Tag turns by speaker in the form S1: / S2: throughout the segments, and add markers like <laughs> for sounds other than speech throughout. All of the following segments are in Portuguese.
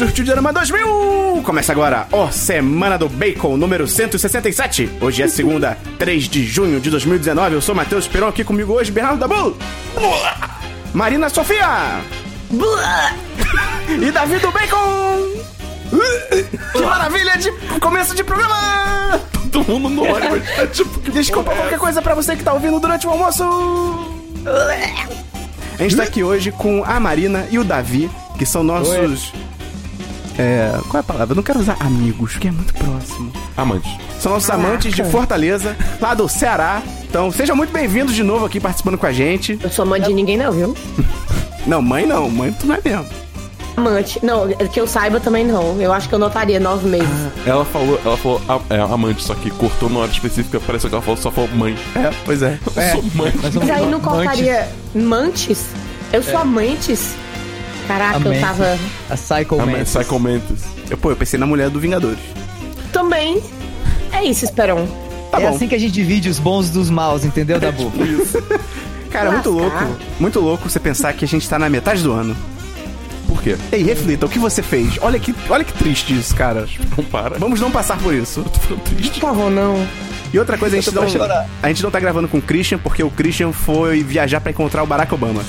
S1: surtiu de Arama 2000! Começa agora, ó, Semana do Bacon, número 167. Hoje é segunda, 3 de junho de 2019. Eu sou Matheus Peron, aqui comigo hoje, Bernardo Dabu. Marina Sofia. e Davi do Bacon. que maravilha de começo de programa!
S2: Todo mundo no ônibus. <laughs> Tipo,
S1: Desculpa
S2: é
S1: qualquer coisa pra você que tá ouvindo durante o almoço. A gente tá aqui hoje com a Marina e o Davi, que são nossos. É, qual é a palavra? Eu não quero usar amigos, que é muito próximo.
S2: essa? Amante.
S1: São nossos amantes de Fortaleza, lá do Ceará. Então, sejam muito bem-vindos de novo aqui participando com a gente.
S3: Eu sou amante de ninguém não, viu? <laughs>
S1: Não, mãe não, mãe tu não é mesmo.
S3: Amante. Não, que eu saiba também não. Eu acho que eu notaria nove meses.
S2: Ela falou, ela falou a- é, amante, só que cortou na hora específica, pareceu que ela falou, só falou mãe.
S1: É, pois é. <laughs>
S2: Eu sou mãe.
S4: Mas,
S3: Mas aí não cortaria mantes? Eu sou amantes? Caraca, eu tava...
S4: A Psycho Mantis.
S2: Psycho Mantis.
S1: Eu, pô, eu pensei na mulher do Vingadores.
S3: Também. É isso, Esperon.
S1: Tá
S4: é
S1: bom.
S4: assim que a gente divide os bons dos maus, entendeu, Dabu?
S1: Cara, muito
S3: Lascar.
S1: louco. Muito louco você pensar que a gente tá na metade do ano.
S2: Por quê?
S1: Ei, reflita, o que você fez? Olha que, olha que triste isso, cara.
S2: Não para.
S1: Vamos não passar por isso.
S2: Eu tô ficando triste.
S3: Por favor, não.
S1: E outra coisa, a gente, não, a gente não tá gravando com o Christian porque o Christian foi viajar pra encontrar o Barack Obama.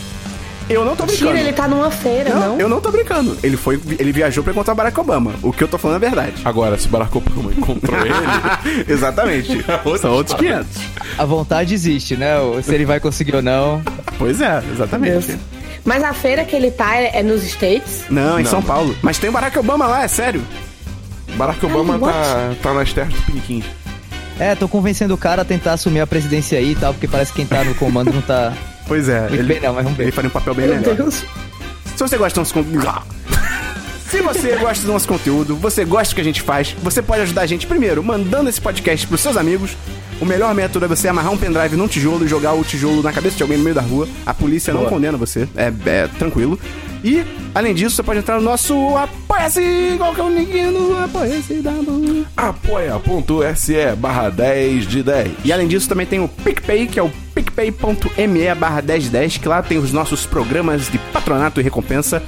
S1: Eu não tô brincando.
S3: Tira, ele tá numa feira,
S1: não,
S3: não?
S1: eu não tô brincando. Ele foi, ele viajou pra encontrar Barack Obama. O que eu tô falando é verdade.
S2: Agora, se Barack Obama <laughs> encontrou ele, <laughs>
S1: Exatamente.
S2: outro
S1: São outros
S2: história.
S1: 500.
S4: A vontade existe, né? Se ele vai conseguir ou não.
S1: Pois é, exatamente.
S3: Deus. Mas a feira que ele tá é, é nos States?
S1: Não, em
S2: Não.
S1: São Paulo. Mas tem o Barack Obama lá, é sério.
S2: Barack Obama
S3: Ai,
S2: tá, tá nas terras do Piniquim.
S4: É, tô convencendo o cara a tentar assumir a presidência aí e tal, porque parece que quem tá no comando não tá
S1: Pois é.
S4: muito
S1: Ele,
S4: bem, não, mas vamos
S1: ele faria um papel bem
S3: Meu
S1: melhor.
S3: Deus.
S1: Se você gosta do nosso conteúdo. Se você <laughs> gosta do nosso conteúdo, você gosta do que a gente faz, você pode ajudar a gente primeiro mandando esse podcast pros seus amigos. O melhor método é você amarrar um pendrive num tijolo e jogar o tijolo na cabeça de alguém no meio da rua. A polícia não
S4: Boa.
S1: condena você, é, é tranquilo. E, além disso, você pode entrar no nosso Apoia-se! Qual que é o link no Apoia-se da
S2: apoia.se barra 10 de 10.
S1: E além disso, também tem o PicPay, que é o picpay.me barra 1010, que lá tem os nossos programas de patronato e recompensa.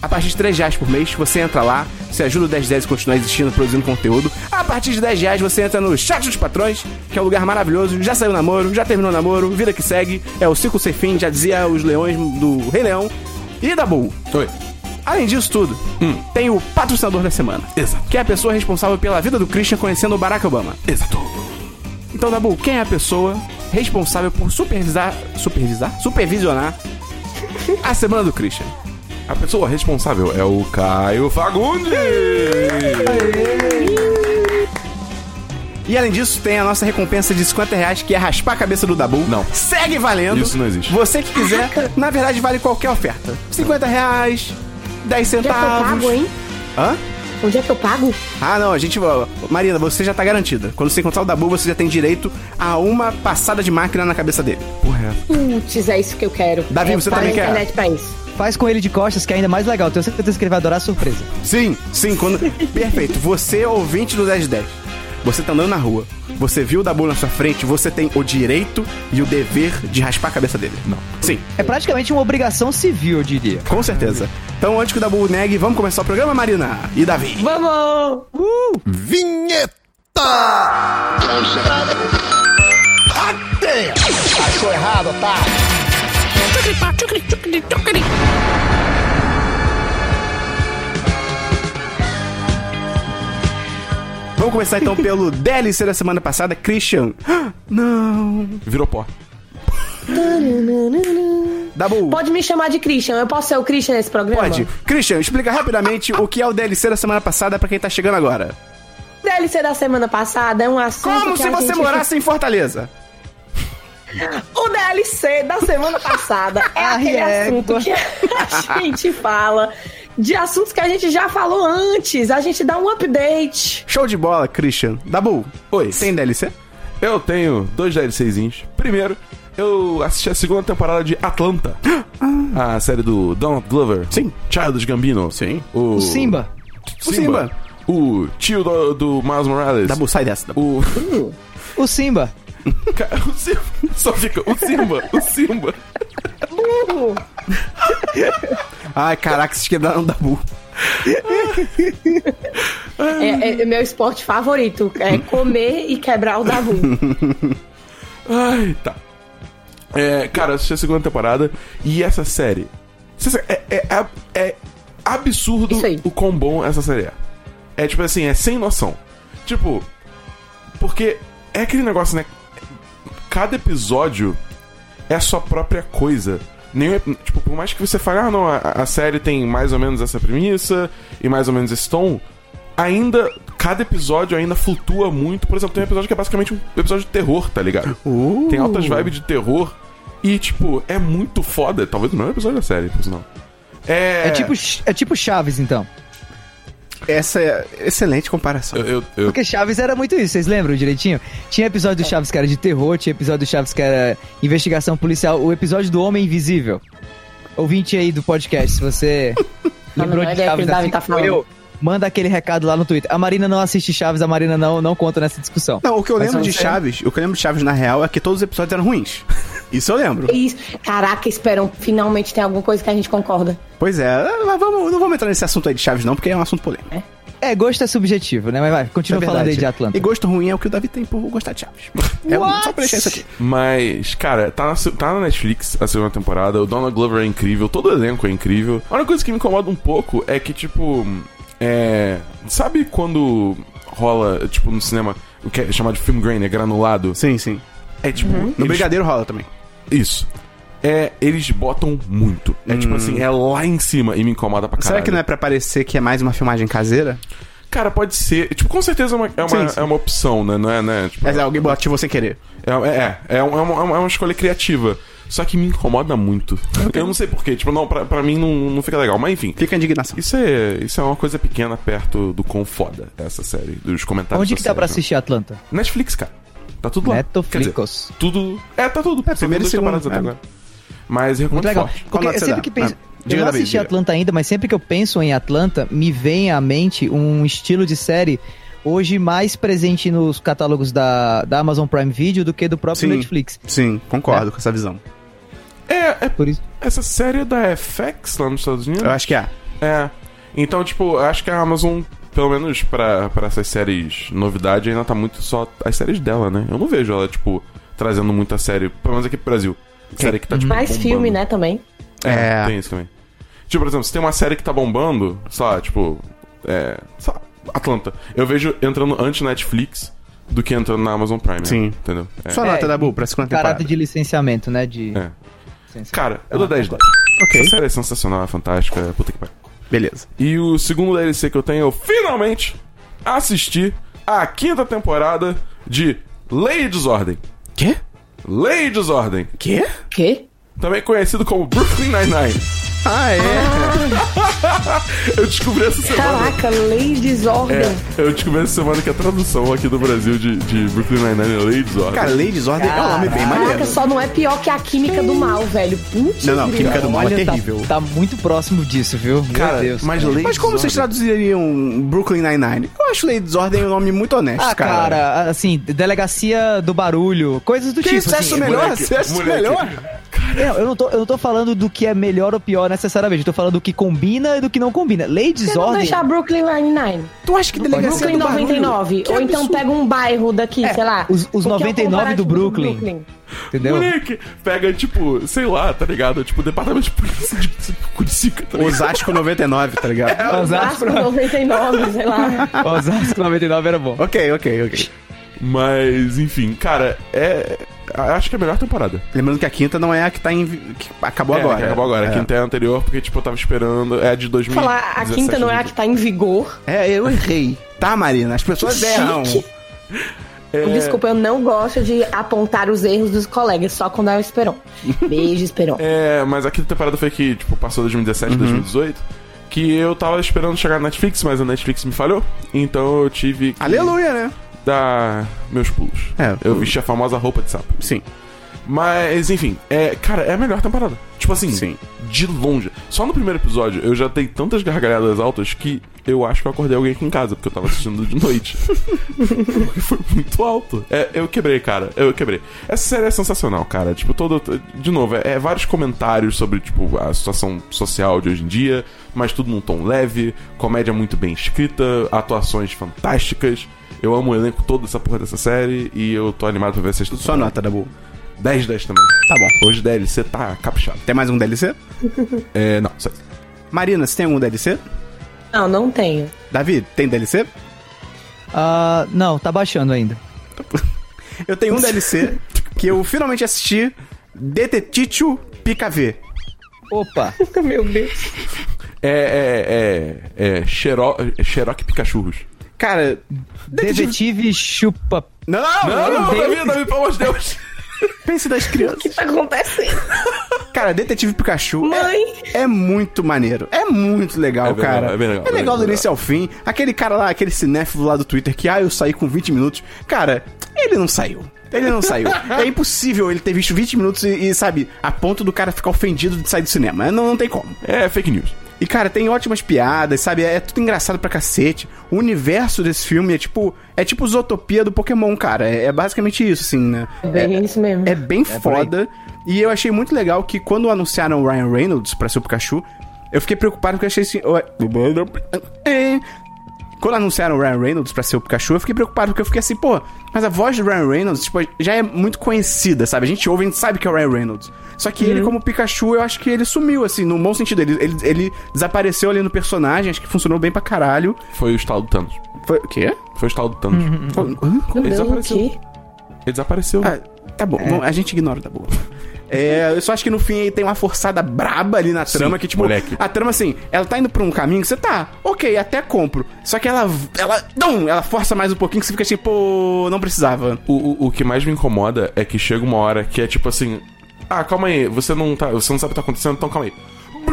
S1: A partir de 3 reais por mês, você entra lá, você ajuda o 1010 a continuar existindo, produzindo conteúdo. A partir de 10 reais, você entra no chat dos patrões, que é um lugar maravilhoso. Já saiu namoro, já terminou namoro, vida que segue. É o ciclo sem fim, já dizia os leões do Rei Leão. E da Bull.
S2: Oi.
S1: Além disso tudo, tem o patrocinador da semana.
S2: Exato.
S1: Que é a pessoa responsável pela vida do Christian conhecendo o Barack Obama.
S2: Exato.
S1: Então, Dabu, quem é a pessoa responsável por supervisar. Supervisar? Supervisionar a semana do Christian?
S2: A pessoa responsável é o Caio Fagundes.
S1: E além disso, tem a nossa recompensa de 50 reais, que é raspar a cabeça do Dabu.
S2: Não.
S1: Segue valendo.
S2: Isso não existe.
S1: Você que quiser, <laughs> na verdade, vale qualquer oferta. 50 reais, 10
S3: Onde é que eu
S1: centavos.
S3: pago, hein?
S1: Hã?
S3: Onde é que eu pago?
S1: Ah, não, a gente. Marina, você já tá garantida. Quando você encontrar o Dabu, você já tem direito a uma passada de máquina na cabeça dele.
S2: Porra, é.
S3: Putz, é isso que eu quero.
S1: Davi,
S3: é,
S1: você também quer?
S3: internet pra isso.
S4: Faz com ele de costas, que é ainda mais legal. Tenho certeza que ele vai adorar a surpresa.
S1: Sim, sim, quando. <laughs> Perfeito. Você, ouvinte do 1010, você tá andando na rua, você viu o Dabu na sua frente, você tem o direito e o dever de raspar a cabeça dele. Não. Sim,
S4: É praticamente uma obrigação civil, eu diria.
S1: com certeza. Então, antes que o Dabu negue, vamos começar o programa, Marina e Davi.
S3: Vamos!
S5: Vinheta! Achou errado, tá?
S1: Vamos começar então pelo <laughs> DLC da semana passada, Christian. <gasps> Não.
S2: Virou pó. <laughs>
S1: Dabu.
S3: Pode me chamar de Christian. Eu posso ser o Christian nesse programa?
S1: Pode. Christian, explica rapidamente o que é o DLC da semana passada pra quem tá chegando agora.
S3: DLC da semana passada é um assunto
S1: Como
S3: que
S1: se
S3: a
S1: você
S3: gente-
S1: morasse em Fortaleza.
S3: O DLC da semana passada <laughs> é aquele assunto que a gente fala de assuntos que a gente já falou antes. A gente dá um update.
S1: Show de bola, Christian. Dabu.
S2: Oi.
S1: Tem DLC?
S2: Eu tenho dois DLCzinhos. Primeiro, eu assisti a segunda temporada de Atlanta. <gasps> A série do Donald Glover.
S1: Sim.
S2: Childish Gambino.
S1: Sim.
S2: O,
S4: O Simba.
S1: O Simba.
S2: O tio do, do Miles Morales.
S1: Dabu, sai dessa. Dabu.
S2: O...
S4: O Simba. <laughs>
S2: O Simba. Só fica o Simba. O Simba.
S1: Ai, caraca, vocês quebraram o Dabu.
S3: É, é meu esporte favorito. É comer e quebrar o da rua.
S2: Ai, tá. É, cara, assisti a segunda temporada e essa série. É, é, é, é absurdo o quão bom essa série é. É tipo assim, é sem noção. Tipo, porque é aquele negócio, né? Cada episódio é a sua própria coisa. Nenhum, tipo, por mais que você fale, ah, não, a, a série tem mais ou menos essa premissa e mais ou menos esse tom, ainda. Cada episódio ainda flutua muito. Por exemplo, tem um episódio que é basicamente um episódio de terror, tá ligado? Tem altas vibes de terror. E, tipo, é muito foda. Talvez o melhor episódio da série, por sinal. É.
S4: É tipo, é tipo Chaves, então.
S1: Essa é excelente comparação.
S2: Eu, eu, eu-
S4: Porque Chaves era muito isso, vocês lembram direitinho? Tinha episódio do Chaves que era de terror, tinha episódio do Chaves que era investigação policial, o episódio do Homem Invisível. Ouvinte aí do podcast, se você <laughs>
S3: Não,
S4: lembrou de
S3: é
S4: Chaves
S3: o Davi
S4: assim
S3: tá falando.
S4: eu, manda aquele recado lá no Twitter. A Marina não assiste Chaves, a Marina não, não conta nessa discussão.
S1: Não, o que eu
S4: Mas
S1: lembro de
S4: você-
S1: Chaves, o que eu lembro de Chaves na real é que todos os episódios eram ruins. <laughs> Isso eu lembro.
S3: Isso. Caraca, esperam. Finalmente tem alguma coisa que a gente concorda.
S1: Pois é, mas vamos, não vamos entrar nesse assunto aí de Chaves não, porque é um assunto polêmico.
S4: É, gosto é subjetivo, né? Mas vai, continua
S1: É
S4: falando aí de Atlanta.
S1: E gosto ruim é o que o Davi tem por gostar de Chaves. É um-
S4: What?
S1: só pra deixar isso aqui.
S2: Mas, cara, tá na, tá na Netflix a segunda temporada. O Donald Glover é incrível, todo o elenco é incrível. A única coisa que me incomoda um pouco é que, tipo. É. Sabe quando rola, tipo, no cinema, o que é chamado de film grain, é granulado?
S1: Sim, sim.
S2: É tipo.
S1: No
S2: eles-
S1: Brigadeiro rola também.
S2: Isso. É, eles botam muito. É tipo assim, é lá em cima e me incomoda pra caralho.
S1: Será que não é pra parecer que é mais uma filmagem caseira?
S2: Cara, pode ser. Tipo, com certeza é uma, é uma,
S1: Sim, sim.
S2: é uma opção, né? Não é, né? Tipo,
S1: Mas é, alguém ativou sem querer.
S2: É, é, é, uma, é, uma, é uma escolha criativa. Só que me incomoda muito. Eu não sei porquê. Tipo, não, pra, pra mim não, não fica legal. Mas enfim.
S1: Fica a indignação.
S2: Isso é, isso é uma coisa pequena perto do quão foda é essa série. Dos comentários.
S4: Onde que
S2: da
S4: dá pra
S2: né?
S4: assistir Atlanta?
S2: Netflix, cara. Tá tudo lá. Quer dizer,
S4: Netflix.
S2: tudo. É, tá tudo.
S1: É, primeiro e segundo,
S2: até
S1: é.
S2: agora. Mas recomendo
S4: Muito legal.
S2: forte.
S4: Porque
S1: você
S4: sempre que penso.
S1: Ah,
S4: eu não assisti. Atlanta ainda, mas sempre que eu penso em Atlanta, me vem à mente um estilo de série hoje mais presente nos catálogos da, da Amazon Prime Video do que do próprio
S1: Sim.
S4: Netflix.
S1: Sim, concordo com essa visão.
S2: É, é,
S4: Por isso.
S2: essa série é da FX lá nos Estados Unidos?
S1: Eu acho que é.
S2: É. Então, tipo, eu acho que a Amazon, pelo menos pra, pra essas séries novidade, ainda tá muito só as séries dela, né? Eu não vejo ela, tipo, trazendo muita série, pelo menos aqui pro Brasil. Série que tá, tipo,
S3: Mais
S2: bombando.
S3: filme, né, também.
S2: É,
S1: É.
S2: tem isso também. Tipo, por exemplo, se tem uma série que tá bombando, sei lá, tipo, é, sei lá, Atlanta. Eu vejo entrando antes na Netflix do que entrando na Amazon Prime. né?
S1: Sim.
S2: Entendeu? É.
S1: Sua nota, Dabu, pra segunda temporada.
S4: Caráter de licenciamento, né? De.
S2: É. Cara, eu dou 10 10.
S1: Ok,
S2: Essa série é sensacional, é fantástica, é puta que pariu.
S1: Beleza.
S2: E o segundo DLC que eu tenho, eu finalmente assisti a quinta temporada de Lei e Desordem.
S1: Quê?
S2: Lei e Desordem.
S1: Quê?
S3: Quê?
S2: Também conhecido como Brooklyn Nine-Nine.
S1: Ah, é? <laughs>
S2: Eu descobri essa semana.
S3: Caraca, lei de desordem.
S2: É, eu descobri essa semana que a tradução aqui do Brasil de, de Brooklyn Nine-Nine é Lei e Desordem.
S1: Cara, Lei de Desordem é um nome bem
S3: Caraca,
S1: maneiro.
S3: só não é pior que a química do mal, velho. Putz,
S1: Não, não, química do mal é
S4: Olha, tá,
S1: terrível.
S4: tá muito próximo disso, viu?
S2: Cara,
S4: Meu Deus.
S2: mas Lei
S1: Mas como vocês traduziriam Brooklyn Nine-Nine? Eu acho Lei de Desordem um nome muito honesto,
S4: Ah, cara, assim, delegacia do barulho, coisas do
S1: Que
S4: tipo.
S1: isso,
S4: assim,
S1: acha melhor?
S2: moleque.
S1: melhor?
S4: Não, eu não, tô, eu não tô falando do que é melhor ou pior necessariamente. Eu tô falando do que combina e do que não combina. Lei de desordem.
S3: deixar Brooklyn Nine-Nine?
S1: Tu acha que delegacia
S3: Brooklyn
S1: do barulho?
S3: 99.
S1: Que
S3: Ou então pega um bairro daqui, sei lá.
S4: os- os
S3: Porque é o
S4: 99 do Brooklyn. Entendeu?
S2: Moleque, pega, tipo, sei lá, tá ligado? Tipo, departamento de polícia de Curicica, tá ligado?
S1: Osasco 99, tá ligado?
S3: Vasco 99, sei lá. <laughs>
S4: Osasco 99 era bom.
S1: ok, ok, ok.
S2: Mas, enfim, cara, é. Acho que é a melhor temporada.
S1: Lembrando que a quinta não é a que tá em... que acabou
S2: É,
S1: agora.
S2: que acabou agora. A quinta é a anterior, porque, tipo, eu tava esperando. É a de 2000.
S3: Falar, a quinta não é a que tá em vigor.
S1: É, eu errei. Tá, Marina, as pessoas erram.
S2: É.
S3: Desculpa, eu não gosto de apontar os erros dos colegas, só quando é o Esperon. Beijo, Esperon. <laughs>
S2: É, mas a quinta temporada foi que, tipo, passou 2017,
S1: Uhum.
S2: 2018. Que eu tava esperando chegar na Netflix, mas a Netflix me falhou. Então eu tive que
S1: Aleluia, né?
S2: Dar meus pulos.
S1: É,
S2: Eu vesti a famosa roupa de sapo.
S1: Sim.
S2: Mas, enfim, é, cara, é a melhor temporada. Tipo assim,
S1: Sim.
S2: de longe. Só no primeiro episódio eu já dei tantas gargalhadas altas que eu acho que eu acordei alguém aqui em casa, porque eu tava assistindo de <laughs> noite. Porque foi muito alto. É, eu quebrei, cara. Eu quebrei. Essa série é sensacional, cara. Tipo, todo. De novo, é, é vários comentários sobre, tipo, a situação social de hoje em dia, mas tudo num tom leve, comédia muito bem escrita, atuações fantásticas. Eu amo o elenco todo dessa porra dessa série e eu tô animado pra ver a sexta
S1: Só nota, Dabu.
S2: 10 10 também.
S1: Tá bom.
S2: Hoje DLC tá caprichado.
S1: Tem mais um DLC?
S2: É, não, só
S1: Marina, você tem algum DLC?
S3: Não, não tenho.
S1: Davi, tem DLC?
S4: Ah, não, tá baixando ainda.
S1: Eu tenho um DLC que eu finalmente assisti. Deteticho Pica V.
S4: Opa, <laughs>
S3: Meu Deus.
S2: É, é, é, é, Xero, é Xerox Picachurros.
S1: Cara,
S4: detetive chupa.
S1: Não,
S2: Não, não,
S1: não,
S2: Davi, Davi, pelo amor de Deus.
S1: pense das
S3: O
S1: crianças.
S3: que tá acontecendo?
S1: Cara, Detetive Pikachu é-
S3: Mãe.
S1: É, muito maneiro. É muito legal,
S2: É bem
S1: cara.
S2: é bem legal,
S1: É legal do
S2: bem
S1: início ao fim. Aquele cara lá, aquele cinéfilo lá do Twitter que, ah, eu saí com 20 minutos. Cara, ele não saiu. Ele não saiu. é impossível ele ter visto 20 minutos e, e, sabe, a ponto do cara ficar ofendido de sair do cinema. Não, não tem como.
S2: É fake news.
S1: E, cara, tem ótimas piadas, sabe? É tudo engraçado pra cacete. O universo desse filme é tipo. É tipo Zootopia do Pokémon, cara. É, é basicamente isso, assim, né?
S3: É bem isso mesmo.
S1: É bem
S4: aí.
S1: foda. E eu achei muito legal que quando anunciaram o Ryan Reynolds pra ser o Pikachu, eu fiquei preocupado porque eu achei assim. É. Quando anunciaram o Ryan Reynolds pra ser o Pikachu, eu fiquei preocupado porque eu fiquei assim, pô, mas a voz do Ryan Reynolds, tipo, já é muito conhecida, sabe? A gente ouve, a gente sabe que é o Ryan Reynolds. Só que ele, como Pikachu, eu acho que ele sumiu, assim, no bom sentido. Ele, ele, ele desapareceu ali no personagem, acho que funcionou bem pra caralho.
S2: Foi o estalo do Thanos.
S1: Foi. O quê?
S2: Foi o estalo do Thanos.
S1: Hã? Como?
S2: Ele desapareceu. Ele desapareceu.
S1: Ah, tá bom, bom, a gente ignora, tá bom. É, eu só acho que no fim aí tem uma forçada braba ali na trama, que tipo,
S2: moleque.
S1: a trama assim, ela tá indo pra um caminho que você tá, ok, até compro. Só que ela, ela, dum, ela força mais um pouquinho que você fica pô, não precisava.
S2: O, o, o que mais me incomoda é que chega uma hora que é tipo assim: Ah, calma aí, você não tá. Você não sabe o que tá acontecendo, então calma aí.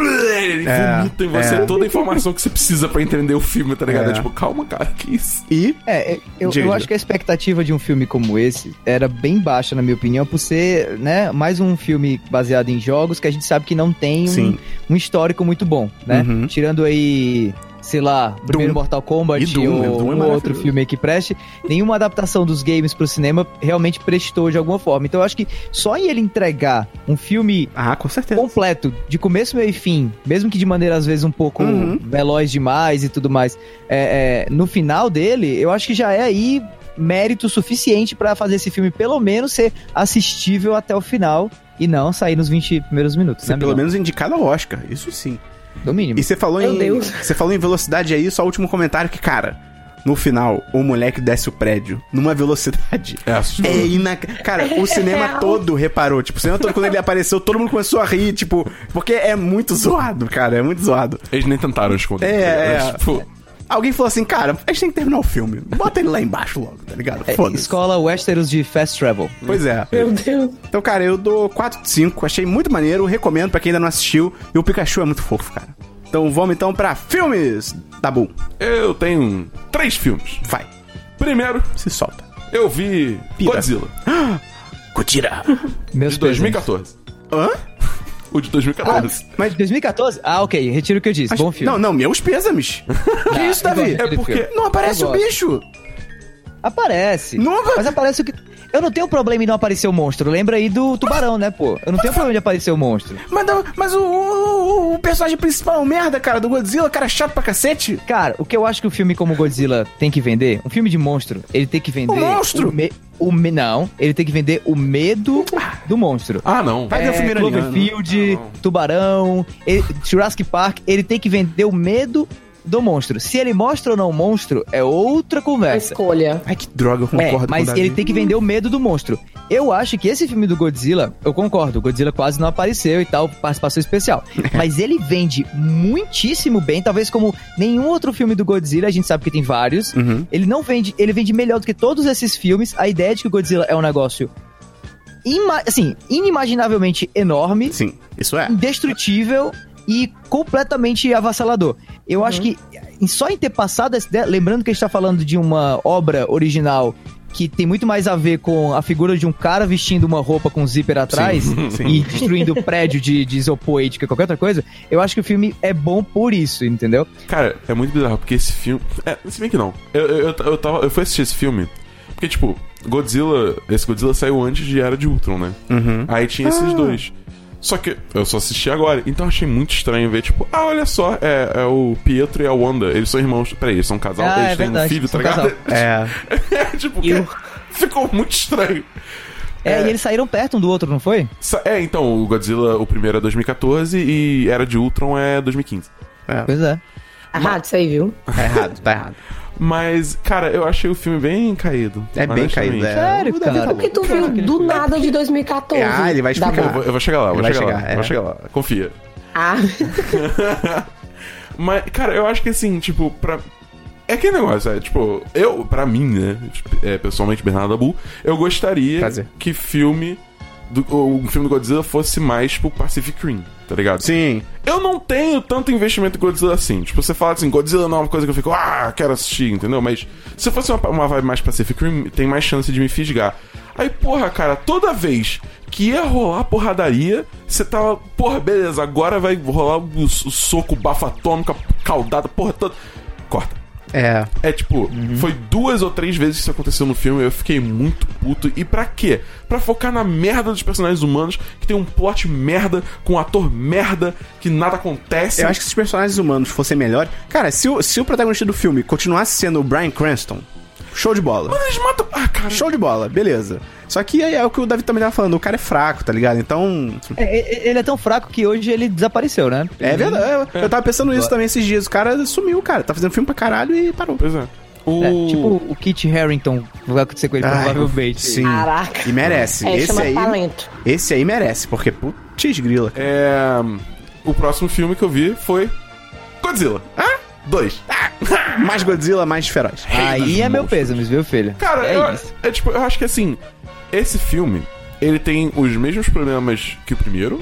S2: Ele
S1: É,
S2: vomita em você
S1: é.
S2: toda a informação que você precisa pra entender o filme, tá ligado?
S1: É.
S2: É tipo, calma, cara, que isso?
S1: E
S4: É, é, eu, eu acho que a expectativa de um filme como esse era bem baixa, na minha opinião, por ser, né, mais um filme baseado em jogos que a gente sabe que não tem um, um histórico muito bom, né?
S1: Uhum.
S4: Tirando aí, sei lá, primeiro
S1: Doom.
S4: Mortal Kombat
S1: E Doom, né?
S4: ou
S1: Doom é
S4: outro filme que preste, nenhuma adaptação dos games pro cinema realmente prestou de alguma forma. Então eu acho que só em ele entregar um filme
S1: ah, com
S4: completo, de começo, meio e fim, mesmo que de maneira às vezes um pouco
S1: Uhum.
S4: veloz demais e tudo mais, é, é, no final dele, eu acho que já é aí mérito suficiente pra fazer esse filme pelo menos ser assistível até o final e não sair nos 20 primeiros minutos,
S1: Ser
S4: né,
S1: pelo menos indicado ao Oscar, isso sim.
S4: No mínimo.
S1: E você falou
S3: Meu
S1: em.
S3: Deus.
S1: Você falou em velocidade aí, só o último comentário que, cara, no final, o moleque desce o prédio numa velocidade.
S2: É assustador.
S1: É inac... Cara, o cinema
S3: real.
S1: todo reparou. Tipo, o cinema todo, quando ele apareceu, todo mundo começou a rir, tipo, porque é muito zoado, cara, é muito zoado.
S2: Eles nem tentaram esconder.
S1: É, é.
S2: Mas, tipo,
S1: Alguém falou assim, cara, a gente tem que terminar o filme. Bota ele lá embaixo logo, tá ligado?
S4: É,
S1: Foda-se.
S4: escola Westeros de Fast Travel.
S1: Pois é.
S3: Meu Deus.
S1: Então, cara, eu dou 4 de 5. Achei muito maneiro. Recomendo pra quem ainda não assistiu. E o Pikachu é muito fofo, cara. Então vamos então pra filmes da Bull.
S2: eu tenho três filmes.
S1: Vai,
S2: Primeiro,
S1: se solta.
S2: eu vi
S1: Pira.
S2: Godzilla. <gasps>
S4: Meus
S2: de
S4: presentes.
S2: 2014.
S1: Hã?
S2: O de 2014.
S1: Mas
S4: 2014? Ah, ok, retiro o que eu disse. Bom filme.
S1: Não, não, meus pêsames. <laughs> que isso, Davi?
S2: É porque.
S1: Não aparece o bicho.
S4: Aparece.
S1: Não
S4: Mas aparece o que. Eu não tenho problema em não aparecer o monstro. Lembra aí do tubarão, né, pô? Eu não tenho problema de aparecer o monstro.
S1: Mas, mas o, o- o personagem principal é um merda, cara, do Godzilla, cara chato pra cacete.
S4: Cara, o que eu acho que o filme como Godzilla tem que vender, um filme de monstro, ele tem que vender.
S1: O monstro?
S4: O me, o me- não, ele tem que vender o medo do monstro.
S2: Ah, não.
S1: Vai ver o filme iraniano.
S4: Cloverfield, Tubarão, ele- Jurassic Park, ele tem que vender o medo do monstro. Se ele mostra ou não o monstro, é outra conversa.
S3: escolha.
S1: Ai, que droga, eu
S4: É,
S1: concordo
S4: mas
S1: com o
S4: ele tem que vender o medo do monstro. Eu acho que esse filme do Godzilla, eu concordo, o Godzilla quase não apareceu e tal, participação especial. <laughs> mas ele vende muitíssimo bem, talvez como nenhum outro filme do Godzilla, a gente sabe que tem vários.
S1: Uhum.
S4: Ele não vende, ele vende melhor do que todos esses filmes. A ideia de que o Godzilla é um negócio ima- assim, inimaginavelmente enorme,
S1: Sim, isso é.
S4: indestrutível e completamente avassalador. Eu acho que só em ter passado essa ideia, lembrando que a gente tá falando de uma obra original que tem muito mais a ver com a figura de um cara vestindo uma roupa com zíper atrás
S2: sim. <laughs>
S4: e destruindo prédio de, de isopor e de qualquer outra coisa, eu acho que o filme é bom por isso, entendeu?
S2: Cara, é muito bizarro, porque esse filme. É, se bem que não. Eu, eu, eu, eu tava, eu fui assistir esse filme. Porque, tipo, Godzilla. Esse Godzilla saiu antes de Era de Ultron, né? Aí tinha esses dois. Só que eu só assisti agora, então eu achei muito estranho ver, tipo, ah, olha só, é, é o Pietro e a Wanda, eles são irmãos. Peraí, eles são um casal,
S4: Ah,
S2: eles
S4: é
S2: têm
S4: verdade,
S2: um filho, tá ligado? <laughs>
S1: É.
S2: É, tipo, que- <laughs> ficou muito estranho.
S4: É, e eles saíram perto um do outro, não foi?
S2: É, então, o Godzilla, o primeiro é 2014 e Era de Ultron é 2015.
S4: Pois é.
S3: Errado isso aí, viu?
S1: Tá errado, tá errado.
S2: Mas, cara, eu achei o filme bem caído.
S1: É bem caído, é.
S4: Sério, cara?
S1: falou.
S3: Porque tu viu do nada de 2014.
S1: Ah, ele vai explicar.
S2: Eu vou, eu vou chegar lá, eu vou
S1: vai
S2: chegar, lá.
S1: chegar,
S2: eu Vou
S1: é.
S2: chegar lá. Confia.
S3: Ah, <laughs>
S2: Mas, cara, eu acho que assim, tipo, pra. É aquele negócio, é, tipo, eu, pra mim, né, tipo, é, pessoalmente, Bernardo Abu, eu gostaria
S1: Prazer.
S2: que filme, do, o um filme do Godzilla fosse mais, tipo, Pacific Rim, tá ligado?
S1: Sim.
S2: Eu não tenho tanto investimento em Godzilla assim. Tipo, você fala assim, Godzilla não é uma coisa que eu fico, ah, quero assistir, entendeu? Mas se fosse uma, uma vibe mais Pacific Rim, tem mais chance de me fisgar. Aí, porra, cara, toda vez que ia rolar porradaria, você tava, porra, beleza, agora vai rolar o, o soco bafo atômico, a caudada, porra toda. Corta.
S1: É.
S2: É tipo, foi duas ou três vezes que isso aconteceu no filme, eu fiquei muito puto. E pra quê? Pra focar na merda dos personagens humanos, que tem um plot merda, com um ator merda, que nada acontece.
S1: Eu acho que se os personagens humanos fossem melhores. Cara, se o, se o protagonista do filme continuasse sendo o Brian Cranston, show de bola.
S2: Mas eles matam. Ah, cara.
S1: Show de bola, beleza. Só que é, é o que o David também tava falando, o cara é fraco, tá ligado? Então.
S4: É, é, Ele é tão fraco que hoje ele desapareceu, né?
S1: É verdade. Eu, eu tava pensando nisso também esses dias. O cara sumiu, cara. Tá fazendo filme pra caralho e parou.
S2: Pois é. O...
S4: É, tipo o Kit Harington vai acontecer com ele,
S1: Ai,
S4: provavelmente.
S1: Sim.
S3: Caraca.
S1: E merece.
S3: É,
S1: esse
S3: chama
S1: aí.
S3: talento.
S1: Esse aí merece, porque putz grila.
S2: É. O próximo filme que eu vi foi. Godzilla. Ah? Dois. <laughs>
S1: Mais Godzilla, mais feroz.
S4: Aí é meu pêsames, viu, filho?
S2: Cara,
S4: é
S2: eu,
S4: isso.
S2: é tipo, eu acho que assim, esse filme, ele tem os mesmos problemas que o primeiro,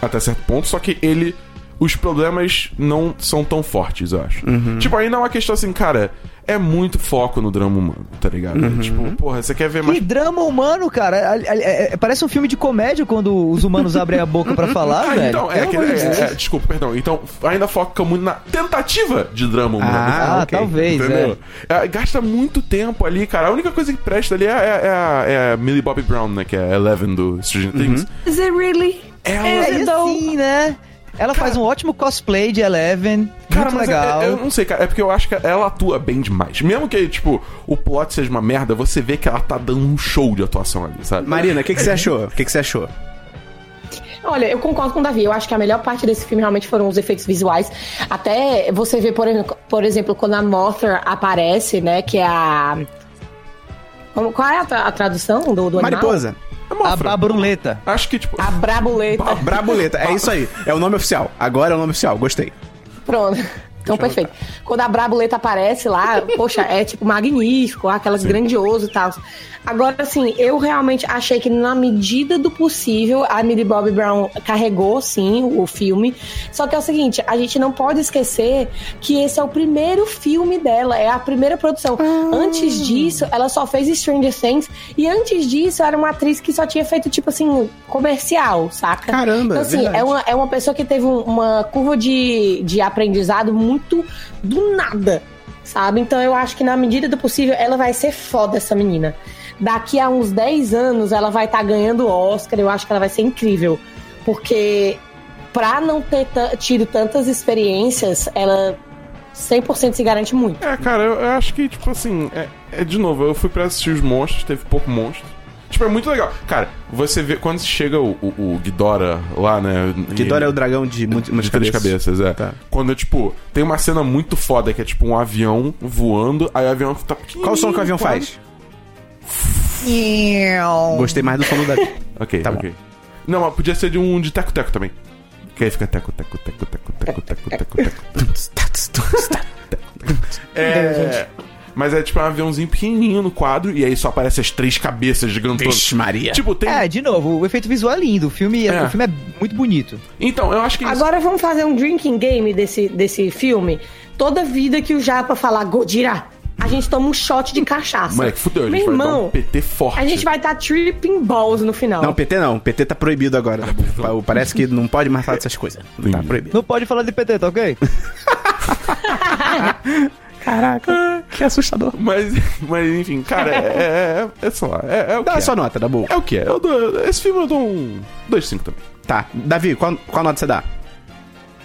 S2: até certo ponto, só que ele. Os problemas não são tão fortes, eu acho.
S1: Uhum.
S2: Tipo, ainda é uma questão assim, cara, é muito foco no drama humano, tá ligado?
S1: Uhum.
S2: Tipo, porra, você quer ver mais.
S4: Que drama humano, cara. É- é- parece um filme de comédia quando os humanos abrem a boca pra <laughs> falar,
S2: Ah,
S4: velho.
S2: então, é, que- é- é, desculpa, perdão. Então, ainda foca muito na tentativa de drama humano.
S4: Ah,
S1: ok.
S4: talvez,
S2: Entendeu?
S4: é.
S2: É, gasta muito tempo ali, cara. A única coisa que presta ali é, é- é a, é a Millie Bobby Brown, né? Que é a Eleven do Stranger Things.
S3: Is it really?
S2: Ela.
S4: É,
S3: though?
S4: assim, né? Ela faz um ótimo cosplay de Eleven.
S2: Cara,
S4: muito
S2: mas é-
S4: legal.
S2: é- eu não sei, cara. É porque eu acho que ela atua bem demais. Mesmo que, tipo, o plot seja uma merda, você vê que ela tá dando um show de atuação ali, sabe?
S1: Marina, o que, que você achou? O que, que você achou?
S3: Olha, eu concordo com o Davi. Eu acho que a melhor parte desse filme realmente foram os efeitos visuais. Até você vê, por exemplo, por exemplo quando a Mothra aparece, né? Que é a. Como- Qual é a, tra- a tradução do, do animal?
S1: Mariposa.
S2: É
S4: A
S2: mofra.
S4: Babruleta.
S2: Acho que, tipo.
S3: A Brabuleta.
S1: Brabuleta. É isso aí. É o nome oficial. Agora é o nome oficial. Gostei.
S3: Pronto. Então, perfeito. Quando a Brabuleta aparece lá, poxa, é tipo magnífico, aquelas grandioso e tal. Agora, assim, eu realmente achei que na medida do possível, a Millie Bobby Brown carregou, sim, o filme. Só que é o seguinte, a gente não pode esquecer que esse é o primeiro filme dela, é a primeira produção. Antes disso, ela só fez Stranger Things, e antes disso, era uma atriz que só tinha feito, tipo assim, comercial, saca?
S1: Caramba,
S3: Então, assim,
S1: verdade.
S3: é uma, é uma pessoa que teve um- uma curva de, de aprendizado muito do nada, sabe? Então eu acho que na medida do possível ela vai ser foda, essa menina. Daqui a uns 10 anos ela vai estar ganhando Oscar, eu acho que ela vai ser incrível. Porque pra não ter tido tantas experiências, ela 100% se garante muito.
S2: É, cara, eu, eu acho que, tipo assim, é, é de novo, eu fui pra assistir os monstros, teve pouco monstro. Tipo, é muito legal. Cara, você vê quando chega o, o, o Ghidorah lá, né?
S1: Ghidorah é o dragão de muitas
S2: de três cabeças, é.
S1: Tá.
S2: Quando, tipo, tem uma cena muito foda que é tipo um avião voando, aí o avião tá.
S1: Qual o som que o avião faz? Gostei mais do som do Davi. <laughs>
S2: Ok,
S1: Tá
S2: ok. Não, mas podia ser de um de teco-teco também. Que aí fica teco, teco, teco, teco, teco, teco, teco, teco. <laughs> É. Mas é tipo um aviãozinho pequenininho no quadro e aí só aparece as três cabeças gigantonas.
S1: Vixe, Maria.
S2: Tipo, tem.
S4: É, de novo, o efeito visual é lindo. O filme é,
S2: É.
S4: o filme é muito bonito.
S2: Então, eu acho que. isso-
S3: Agora vamos fazer um drinking game desse, desse filme. Toda vida que o Japa falar Godira, a a gente toma um shot de cachaça.
S2: Moleque, fudeu, a
S3: Meu
S2: gente vai dar
S3: irmão,
S2: um PT forte.
S3: a gente vai estar tripping balls no final.
S1: Não, PT não. PT tá proibido agora. Pa- <laughs> Parece que não pode mais falar dessas coisas. Tá
S2: Entendi.
S1: proibido.
S4: Não pode falar de PT, tá ok? <laughs> <laughs>
S1: Caraca, que assustador.
S2: Mas, mas enfim, cara, é, é, é, sei lá, é, é o
S1: Dá
S2: que
S1: a
S2: é.
S1: sua nota, dá boa.
S2: É o que é. Eu dou- esse filme eu dou um 2,5 também.
S1: Tá. Davi, qual, qual nota você dá?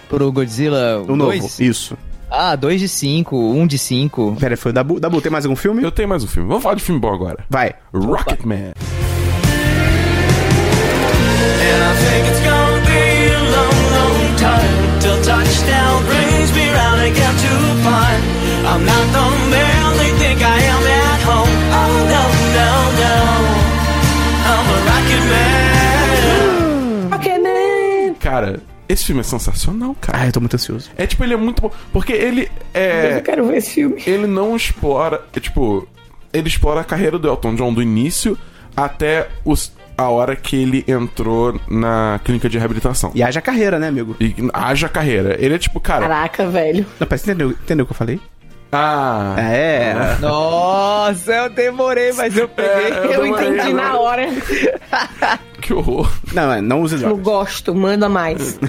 S4: Pro Godzilla
S1: O novo.
S4: 2?
S1: Isso.
S4: Ah, 2 de 5, 1 um de 5.
S1: Pera, foi o Dabu. Dabu, tem mais algum filme?
S2: Eu tenho mais um filme. Vamos falar de filme bom agora.
S1: Vai.
S2: Rocketman.
S6: And I think
S2: Cara, esse filme é sensacional, cara.
S1: Ah, eu tô muito ansioso.
S2: É tipo, ele é muito bom. Porque ele é.
S3: Eu quero ver esse filme.
S2: Ele não explora. É, tipo, ele explora a carreira do Elton John do início até os, a hora que ele entrou na clínica de reabilitação.
S1: E haja carreira, né, amigo?
S2: E haja carreira. Ele é tipo, cara.
S3: Caraca, velho.
S1: Não, pera, você entendeu, entendeu o que eu falei?
S2: Ah.
S1: É.
S4: Nossa, eu demorei, mas eu peguei.
S2: É,
S3: Eu
S2: demorei,
S3: entendi
S2: agora.
S3: na hora. <laughs>
S2: Que horror.
S1: Não, é, não use
S3: Eu
S1: drogas.
S3: gosto, manda mais. <laughs>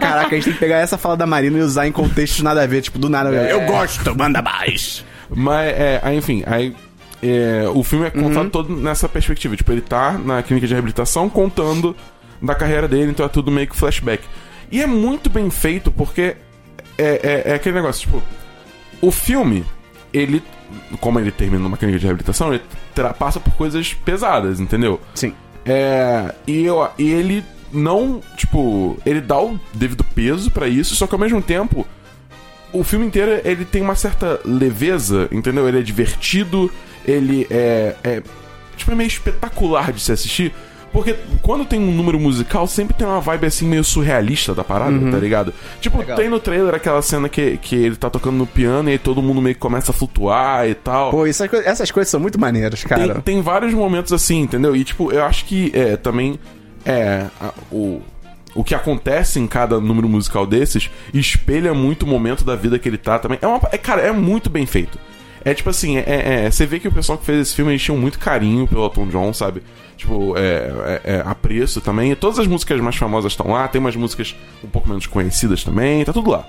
S1: Caraca, a gente tem que pegar essa fala da Marina e usar em contextos nada a ver, tipo, do nada. Eu gosto, manda mais.
S2: Mas, é, aí, enfim, aí. é, o filme é contado todo nessa perspectiva. Tipo, ele tá na clínica de reabilitação contando da carreira dele, então é tudo meio que flashback. E é muito bem feito porque é, é, é aquele negócio, tipo, o filme, ele, como ele termina numa clínica de reabilitação, ele tra- passa por coisas pesadas, entendeu?
S1: Sim.
S2: É, e, eu, e ele não, tipo, ele dá o devido peso pra isso, só que ao mesmo tempo, o filme inteiro ele tem uma certa leveza, entendeu? Ele é divertido, ele é, é tipo, é meio espetacular de se assistir. Porque quando tem um número musical, sempre tem uma vibe assim meio surrealista da parada, tá ligado? Tipo,
S4: Legal.
S2: tem no trailer aquela cena que, que ele tá tocando no piano e aí todo mundo meio que começa a flutuar e tal.
S1: Pô, essas, coi- essas coisas são muito maneiras,
S2: Tem,
S1: cara.
S2: tem vários momentos assim, entendeu? E, tipo, eu acho que é, também é, a- o, o que acontece em cada número musical desses espelha muito o momento da vida que ele tá também. É uma, é, cara, é muito bem feito. É tipo assim, é, é- é- você vê que o pessoal que fez esse filme eles tinham muito carinho pelo Elton John, sabe? Tipo, é, é, é apreço também. E todas as músicas mais famosas estão lá, tem umas músicas um pouco menos conhecidas também, tá tudo lá.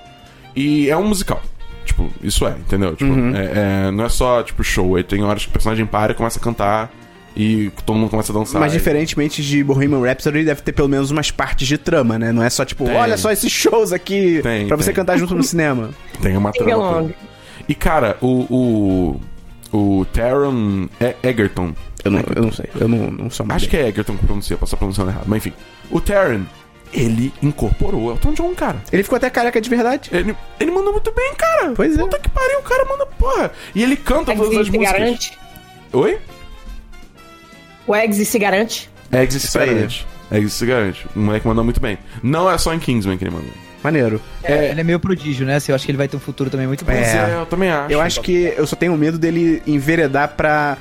S2: E é um musical. Tipo, isso é, entendeu? Tipo, é- é- não é só, tipo, show. Aí tem horas que o personagem para e começa a cantar e todo mundo começa a dançar.
S1: Mas
S2: E-
S1: diferentemente de Bohemian Rhapsody, deve ter pelo menos umas partes de trama, né? Não é só tipo,
S2: Tem.
S1: olha só esses shows aqui
S2: Tem,
S1: pra você
S2: tem.
S1: cantar junto no <laughs> cinema.
S2: Tem uma trama. E, cara, o. O. O Taron E- Egerton.
S1: Eu não, eu não sei, eu não, não sou
S2: Acho que é Egerton que pronuncia, posso estar pronunciando errado. Mas enfim. O Taron, ele incorporou o Elton John, cara.
S1: Ele ficou até careca de verdade.
S2: Ele, ele mandou muito bem, cara.
S1: Pois é.
S2: Puta que pariu, o cara manda porra. E ele canta todas as
S3: Eggs se
S2: músicas.
S3: garante.
S2: Oi?
S3: O Eggs se garante.
S2: Eggs se garante. Eggs se garante. O moleque mandou muito bem. Não é só em Kingsman que ele mandou.
S1: Maneiro.
S4: Ele é meio prodígio, né? Eu acho que ele vai ter um futuro também muito bom.
S1: É.
S2: É, eu também acho.
S1: Eu acho que eu só tenho medo dele enveredar pra.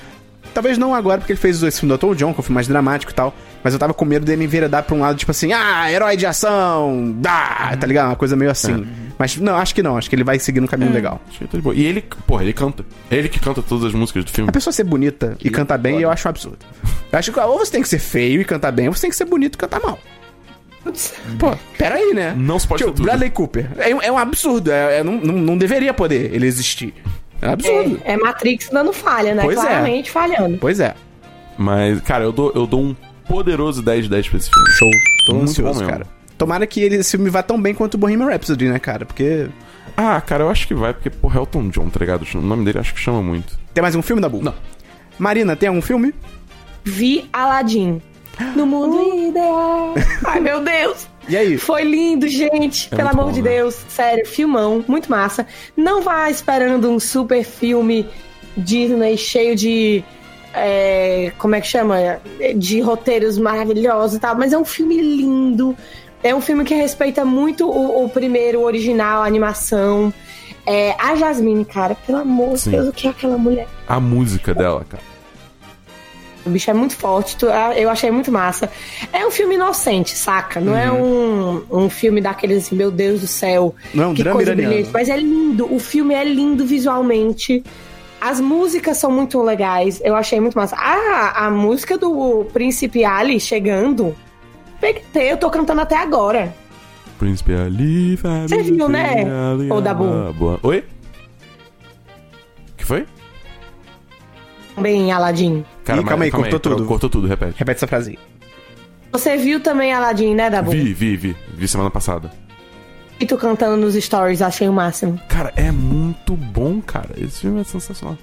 S1: Talvez não agora, porque ele fez esse filme do Elton John, que é filme mais dramático e tal. Mas eu tava com medo dele enveredar pra um lado, tipo assim, ah, herói de ação, dá, tá ligado? Uma coisa meio assim. Mas não, acho que não, acho que ele vai seguir um caminho legal.
S2: Acho que tá de boa. E ele, porra, ele canta. Ele que canta todas as músicas do filme.
S1: A pessoa ser bonita e cantar bem, eu acho um absurdo. Eu acho que ou você tem que ser feio e cantar bem, ou você tem que ser bonito e cantar mal. Pô, peraí, né?
S2: Não se pode
S1: Tipo,
S2: ter tudo.
S1: Bradley Cooper. É, é um absurdo. É, é- não, não, deveria poder ele existir. É um absurdo.
S3: É, é Matrix dando falha, né?
S1: Pois é.
S3: Claramente falhando.
S1: Pois é.
S2: Mas, cara, eu dou, eu dou um poderoso 10 de 10 pra esse filme.
S1: Show. Tô
S2: Muito bom
S1: ansioso,
S2: mesmo.
S1: cara. Tomara que ele, esse filme vá tão bem quanto o Bohemian Rhapsody, né, cara? Porque...
S2: Ah, cara, eu acho que vai, porque, porra, Elton John, tá ligado? O nome dele acho que chama muito.
S1: Tem mais um filme, Dabu?
S2: Não.
S1: Marina, tem algum filme?
S3: Vi Aladdin. No mundo ideal. Ai, meu Deus.
S1: E aí?
S3: Foi lindo, gente.
S2: É
S3: Pelo amor
S2: bom,
S3: de
S2: né?
S3: Deus. Sério, filmão. Muito massa. Não vá esperando um super filme Disney cheio de. é, como é que chama? De roteiros maravilhosos e tal. Mas é um filme lindo. É um filme que respeita muito o, o primeiro original, a animação. É, a Jasmine, cara, pelo amor de. Deus, o que é aquela mulher?
S2: A música dela, cara.
S3: O bicho é muito forte, ah, eu achei muito massa. É um filme inocente, saca? Não é um, um filme daqueles assim, meu Deus do céu.
S1: Não é
S3: que
S1: drama
S3: coisa
S1: iraniano.
S3: brilhante. Mas é lindo, o filme é lindo visualmente. As músicas são muito legais, eu achei muito massa. Ah, a música do Príncipe Ali chegando. Peguei, eu tô cantando até agora.
S2: Príncipe Ali,
S3: Você viu, né, ô Dabu?
S2: Boa. Oi? que foi?
S3: Também Aladdin.
S1: Ih, calma aí, cortou tudo.
S2: Cortou tudo, repete.
S1: Repete essa frase.
S3: Você viu também Aladdin, né, Dabu?
S2: Vi, vi, vi. Vi semana passada.
S3: E tu cantando nos stories, achei o máximo.
S2: Cara, é muito bom, cara. Esse filme é sensacional.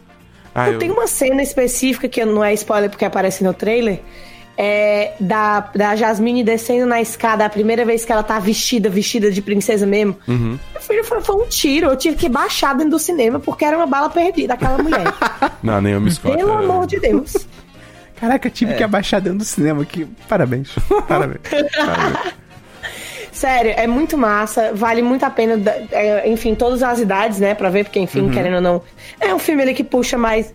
S2: Ah,
S3: Tem uma cena específica que não é spoiler porque aparece no trailer. É da, da Jasmine descendo na escada a primeira vez que ela tá vestida, vestida de princesa mesmo.
S2: Uhum.
S3: Meu filho foi, foi um tiro. Eu tive que baixar dentro do cinema porque era uma bala perdida, aquela mulher. <laughs>
S2: Não, Naomi Scott.
S3: Pelo
S2: é-
S3: amor de Deus.
S1: Caraca, eu tive que abaixar dentro do cinema aqui. Parabéns. Parabéns. Parabéns. <laughs>
S3: Sério, é muito massa, vale muito a pena, é, enfim, todas as idades, né, pra ver, porque, enfim, querendo ou não, é um filme ali que puxa mais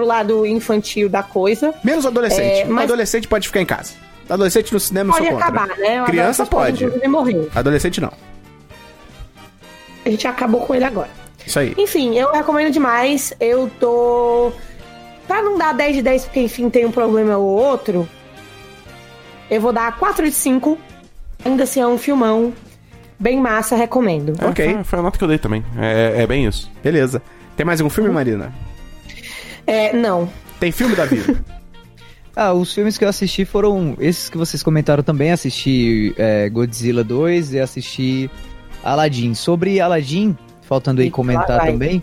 S3: pro lado infantil da coisa.
S1: Menos adolescente.
S3: É, mas-
S1: Adolescente pode ficar em casa. Adolescente no cinema eu
S3: Pode
S1: sou contra.
S3: acabar, né? O
S1: Criança pode.
S3: morrer.
S1: Adolescente não.
S3: A gente acabou com ele agora.
S1: Isso aí.
S3: Enfim, eu recomendo demais. Eu tô. Pra não dar 10 de 10, porque enfim tem um problema ou outro, eu vou dar 4 de 5. Ainda assim é um filmão. Bem massa, recomendo.
S2: É,
S1: Ok.
S2: Foi, foi a nota que eu dei também. É, é bem isso.
S1: Beleza. Tem mais algum filme, Marina?
S3: É, não.
S1: Tem filme, Davi? <laughs>
S4: Ah, os filmes que eu assisti foram esses que vocês comentaram também. Assisti é, Godzilla 2 e assisti Aladdin. Sobre Aladdin, faltando aí
S3: Eita,
S4: comentar
S3: vai.
S4: também.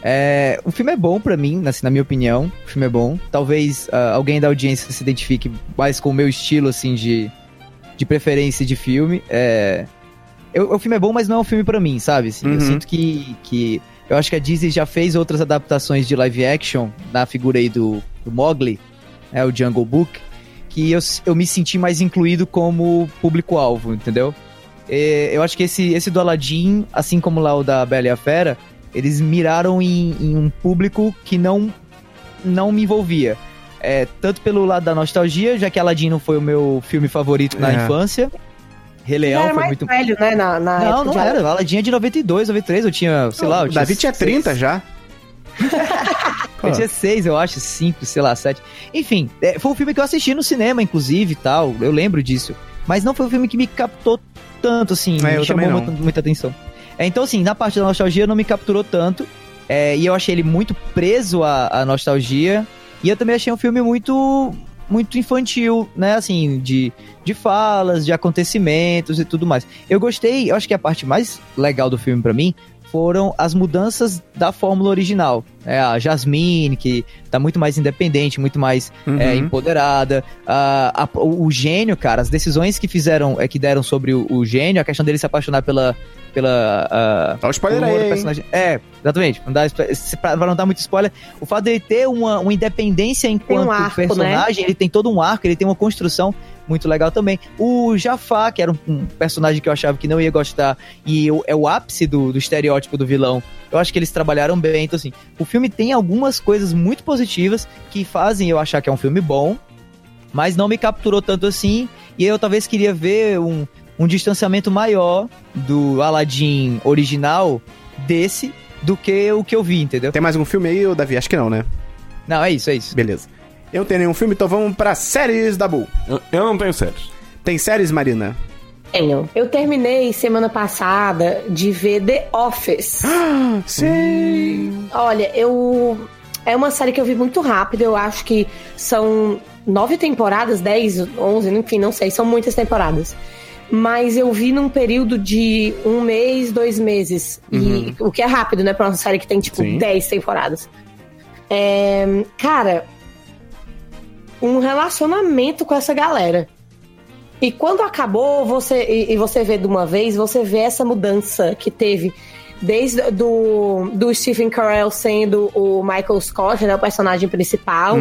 S4: É, o filme é bom pra mim, assim, na minha opinião. O filme é bom. Talvez ah, alguém da audiência se identifique mais com o meu estilo, assim, de, de preferência de filme. É, eu- o filme é bom, mas não é um filme pra mim, sabe? Assim,
S1: Uhum.
S4: Eu sinto que, que. Eu acho que a Disney já fez outras adaptações de live action na figura aí do, do Mowgli, é o Jungle Book, que eu, eu me senti mais incluído como público-alvo, entendeu? É, eu acho que esse, esse do Aladdin, assim como lá o da Bela e a Fera, eles miraram em, em um público que não, não me envolvia. É, tanto pelo lado da nostalgia, já que Aladdin não foi o meu filme favorito na
S1: É.
S4: infância. Rei Leão foi muito.
S3: velho, né? Na, na
S4: Não, não era. Aladdin é de 92, 93, eu tinha, sei lá, eu
S1: o Davi tinha
S4: seis.
S1: 30 já. <laughs>
S4: Eu tinha seis, eu acho, cinco, sei lá, sete. Enfim, é, foi um filme que eu assisti no cinema, inclusive, e tal. Eu lembro disso. Mas não foi um filme que me captou tanto, assim.
S1: É,
S4: me chamou muita, muita atenção. É, então, assim, na parte da nostalgia não me capturou tanto. é, e eu achei ele muito preso à, à nostalgia. E eu também achei um filme muito muito infantil, né? Assim, de, de falas, de acontecimentos e tudo mais. Eu gostei, eu acho que a parte mais legal do filme pra mim foram as mudanças da fórmula original. É, a Jasmine, que tá muito mais independente, muito mais
S1: Uhum.
S4: é, empoderada. A- a- o, o gênio, cara, as decisões que fizeram, é, que deram sobre o, o gênio, a questão dele se apaixonar pela. pela
S1: Dá um spoiler aí,
S4: personagem. É, exatamente. Não dá, pra, pra não dar muito spoiler, o fato dele ter uma, uma independência enquanto
S3: um arco,
S4: personagem, ele tem todo um arco, ele tem uma construção muito legal também. O Jafar, que era um, um personagem que eu achava que não ia gostar, e o- é o ápice do, do estereótipo do vilão. Eu acho que eles trabalharam bem. Então, assim, o filme tem algumas coisas muito positivas que fazem eu achar que é um filme bom, mas não me capturou tanto assim. E eu talvez queria ver um, um distanciamento maior do Aladdin original desse do que o que eu vi, entendeu?
S1: Tem mais algum filme aí, Davi? Acho que não, né?
S4: Não, é isso, é isso.
S1: Beleza. Eu não tenho nenhum filme, então vamos pra séries da Bull.
S2: Eu, eu não tenho séries.
S1: Tem séries, Marina?
S3: Tenho. Eu terminei semana passada de ver The Office. <gasps>
S1: Sim.
S3: Olha, eu. É uma série que eu vi muito rápido. Eu acho que são nove temporadas, dez, onze, enfim, não sei. São muitas temporadas. Mas eu vi num período de um mês, dois meses. E, o que é rápido, né? Pra uma série que tem, tipo,
S1: Sim.
S3: dez temporadas. É, cara, um relacionamento com essa galera. E quando acabou, você e, e você vê de uma vez, você vê essa mudança que teve desde do, do Stephen Carell sendo o Michael Scott, né, o personagem principal,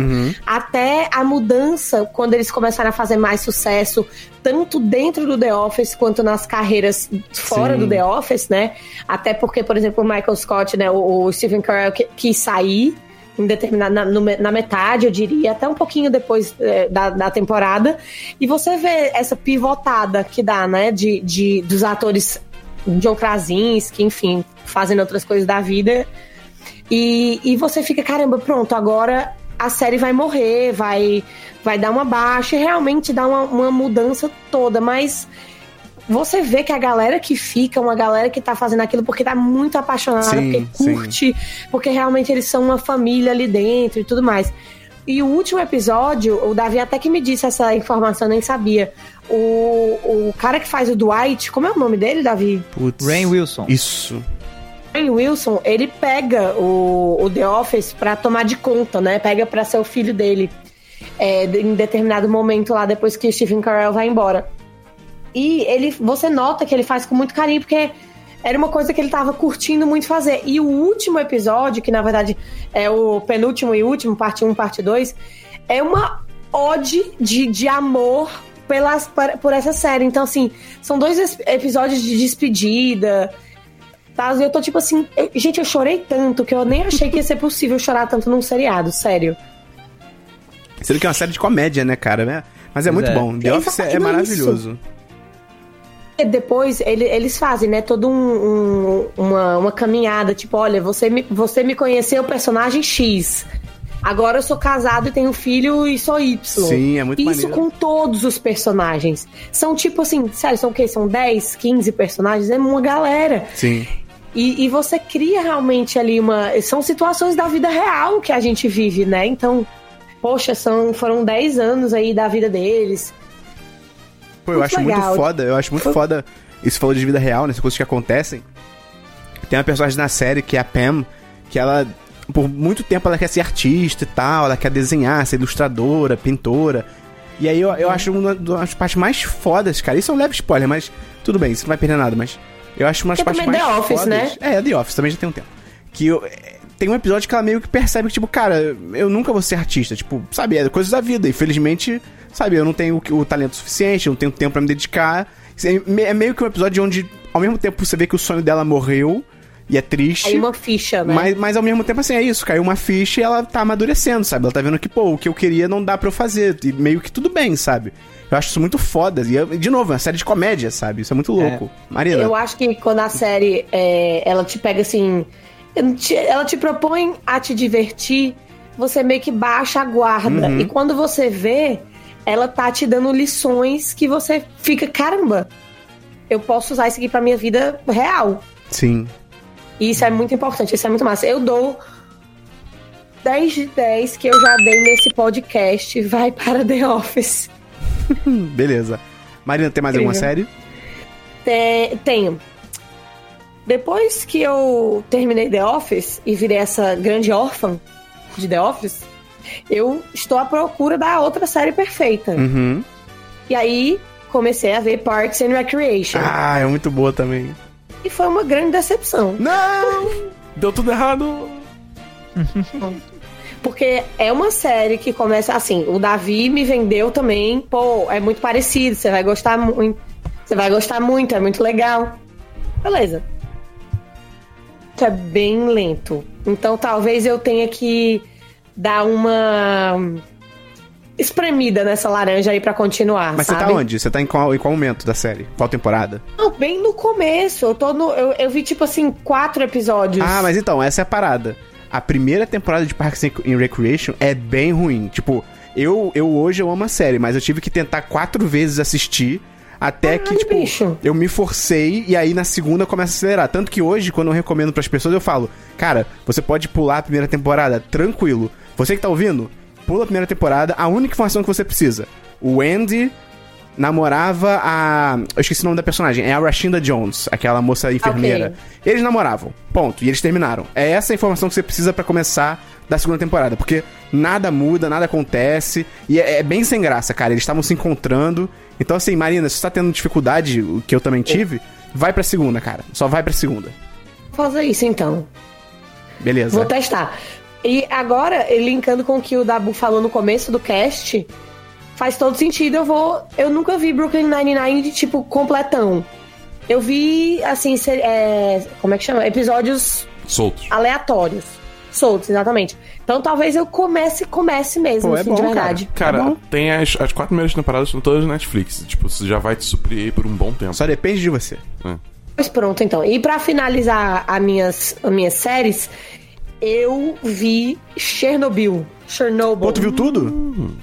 S3: até a mudança quando eles começaram a fazer mais sucesso, tanto dentro do The Office quanto nas carreiras fora
S1: Sim.
S3: do The Office, né? Até porque, por exemplo, o Michael Scott, né, o, o Stephen Carell que- quis sair em determinada, na, na metade, eu diria, até um pouquinho depois é, da, da temporada. E você vê essa pivotada que dá, né? De, de, dos atores John Krasinski, enfim, fazendo outras coisas da vida. E, e você fica, caramba, pronto, agora a série vai morrer, vai, vai dar uma baixa, e realmente dá uma, uma mudança toda, mas você vê que a galera que fica, uma galera que tá fazendo aquilo porque tá muito apaixonada,
S1: Sim,
S3: porque
S1: sim.
S3: curte, porque realmente eles são uma família ali dentro e tudo mais. E o último episódio, o Davi até que me disse essa informação, eu nem sabia. O, o cara que faz o Dwight, como é o nome dele, Davi?
S1: Putz.
S4: Rain Wilson.
S1: Isso.
S3: Ryan Wilson, ele pega o, o The Office pra tomar de conta, né? Pega pra ser o filho dele é, em determinado momento lá, depois que Stephen Carell vai embora. E ele, você nota que ele faz com muito carinho, porque era uma coisa que ele tava curtindo muito fazer. E o último episódio, que na verdade é o penúltimo e último, parte 1, parte 2, é uma ode de, de amor pelas, por, essa série. Então, assim, são dois episódios de despedida. Tá? E eu tô tipo assim, eu- gente, eu chorei tanto que eu nem achei que ia ser possível chorar tanto num seriado, sério.
S1: Sendo que é uma série de comédia, né, cara? né? Mas é
S4: Pois
S1: muito
S4: é.
S1: bom. The Office é
S3: não é
S1: maravilhoso.
S3: E depois ele- eles fazem, né, todo um, um- uma, uma caminhada, tipo, olha, você me, você me conheceu o personagem X. Agora eu sou casado e tenho filho e sou Y.
S1: Sim, é muito
S3: Isso
S1: maneiro.
S3: com todos os personagens. São tipo assim, sério, são o quê? São 10, 15 personagens? É uma galera.
S1: Sim.
S3: E, e você cria realmente ali uma. São situações da vida real que a gente vive, né? Então, poxa, são, foram 10 anos aí da vida deles.
S1: Pô, eu
S3: Muito
S1: acho
S3: legal.
S1: muito foda, eu acho muito
S3: Foi-
S1: foda. Isso falou de vida real, né? Coisas que acontecem. Tem uma personagem na série que é a Pam, que ela, por muito tempo, ela quer ser artista e tal, ela quer desenhar, ser ilustradora, pintora. E aí eu, eu acho uma das partes mais fodas, cara. Isso é um leve spoiler, mas tudo bem, isso não vai perder nada, mas eu acho uma das
S3: Porque
S1: partes mais
S3: é The Office,
S1: fodas. É, The Office, também já tem um tempo. Que eu- tem um episódio que ela meio que percebe que, tipo, cara, eu nunca vou ser artista. Tipo, sabe, é coisas da vida. Infelizmente, sabe, eu não tenho o, o talento suficiente, eu não tenho tempo pra me dedicar. É é meio que um episódio onde, ao mesmo tempo, você vê que o sonho dela morreu e é triste.
S3: Aí uma ficha, né?
S1: Mas, mas ao mesmo tempo, assim, é isso, caiu uma ficha e ela tá amadurecendo, sabe? Ela tá vendo que, pô, o que eu queria não dá pra eu fazer. E meio que tudo bem, sabe? Eu acho isso muito foda. E, eu- de novo, é uma série de comédia, sabe? Isso é muito louco. Marina.
S3: Eu acho que quando a série é, ela te pega assim, ela te propõe a te divertir, você meio que baixa a guarda.
S1: Uhum.
S3: E quando você vê, ela tá te dando lições que você fica, caramba, eu posso usar isso aqui pra minha vida real.
S1: Sim.
S3: E isso é muito importante, isso é muito massa. Eu dou 10 de 10 que eu já dei nesse podcast, vai para The Office. <laughs>
S1: Beleza. Marina, tem mais alguma
S3: Incrível.
S1: série?
S3: Te- tenho. Depois que eu terminei The Office e virei essa grande órfã de The Office, eu estou à procura da outra série perfeita.
S1: Uhum.
S3: E aí comecei a ver Parks and Recreation.
S1: Ah, é muito boa também.
S3: E foi uma grande decepção.
S2: Não! Deu tudo errado.
S3: Porque é uma série que começa assim, o Davi me vendeu também, pô, é muito parecido, você vai gostar muito. Você vai gostar muito, é muito legal. Beleza. É bem lento. Então talvez eu tenha que dar uma espremida nessa laranja aí pra continuar,
S1: Mas
S3: sabe?
S1: você tá onde? Você tá em qual, em qual momento da série? Qual temporada?
S3: Não, bem no começo. Eu tô no. Eu, eu vi, tipo assim, quatro episódios.
S1: Ah, mas então, essa é a parada. A primeira temporada de Parks and Recreation é bem ruim. Tipo, eu, eu hoje eu amo a série, mas eu tive que tentar quatro vezes assistir. Até que, tipo,
S3: bicho.
S1: eu me forcei e aí na segunda começa a acelerar. Tanto que hoje, quando eu recomendo pras pessoas, eu falo, cara, você pode pular a primeira temporada tranquilo. Você que tá ouvindo, pula a primeira temporada, a única informação que você precisa. O Andy namorava a. Eu esqueci o nome da personagem. É a Rashinda Jones, aquela moça enfermeira. Eles namoravam. Ponto. E eles terminaram. É essa a informação que você precisa pra começar da segunda temporada. Porque nada muda, nada acontece. E é, é bem sem graça, cara. Eles estavam se encontrando. Então, assim, Marina, se você tá tendo dificuldade, o que eu também tive, vai pra segunda, cara. Só vai pra segunda.
S3: Vou fazer isso então.
S1: Beleza.
S3: Vou testar. E agora, linkando com o que o Dabu falou no começo do cast, faz todo sentido. Eu vou. Eu nunca vi Brooklyn Nine-Nine de tipo completão. Eu vi, assim, ser- é, como é que chama? Episódios
S2: Soltos.
S3: aleatórios. soltos, exatamente. Então talvez eu comece, comece mesmo,
S1: Pô, é
S3: assim,
S1: bom,
S3: de
S1: cara.
S3: verdade.
S2: Cara,
S1: É bom.
S2: tem as, as quatro primeiras temporadas são todas na Netflix. Tipo, você já vai te suprir por um bom tempo.
S1: Só depende de você.
S3: Pois pronto, então. E pra finalizar as minhas, as minhas séries, eu vi Chernobyl. Chernobyl.
S1: Pô, tu viu tudo?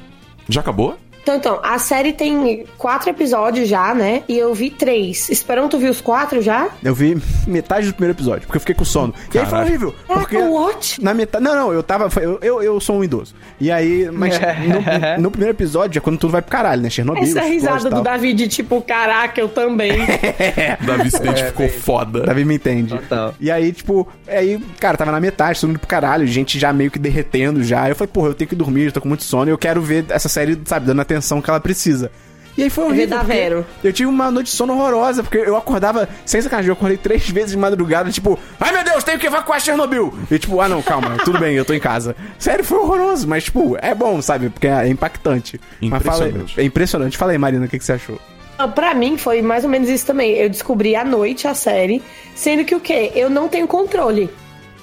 S2: Já acabou?
S3: Então, então, a série tem quatro episódios já, né? E eu vi três. Esperão, tu viu os quatro já?
S1: Eu vi metade do primeiro episódio, porque eu fiquei com sono. E aí foi
S2: Caralho.
S1: horrível. Porque
S3: Caraca, what?
S1: na metade. Não, não, eu tava. Eu, eu, eu sou um idoso. E aí, mas <laughs> no, no primeiro episódio é quando tudo vai pro caralho, né? Chernobyl.
S3: Essa risada do David, tipo, caraca, eu também. <laughs> <laughs>
S2: Davi se identificou foda.
S1: Davi me entende.
S4: Total.
S1: E aí, tipo, aí, cara, tava na metade, mundo pro caralho, gente já meio que derretendo já. Eu falei, porra, eu tenho que dormir, eu tô com muito sono e eu quero ver essa série, sabe, dando atenção que ela precisa. E aí foi horrível. Eu tive uma noite de sono horrorosa, porque eu acordava, sem sacanagem, eu acordei três vezes de madrugada, tipo, ai meu Deus, tenho que evacuar Chernobyl. E tipo, ah não, calma, tudo bem, eu tô em casa. Sério, foi horroroso, mas tipo, é bom, sabe, porque é impactante. Mas fala,
S2: Impressionante.
S1: é impressionante. Fala aí, Marina, o que, que você achou?
S3: Não, Pra mim foi mais ou menos isso também. Eu descobri à noite a série, sendo que o quê? Eu não tenho controle.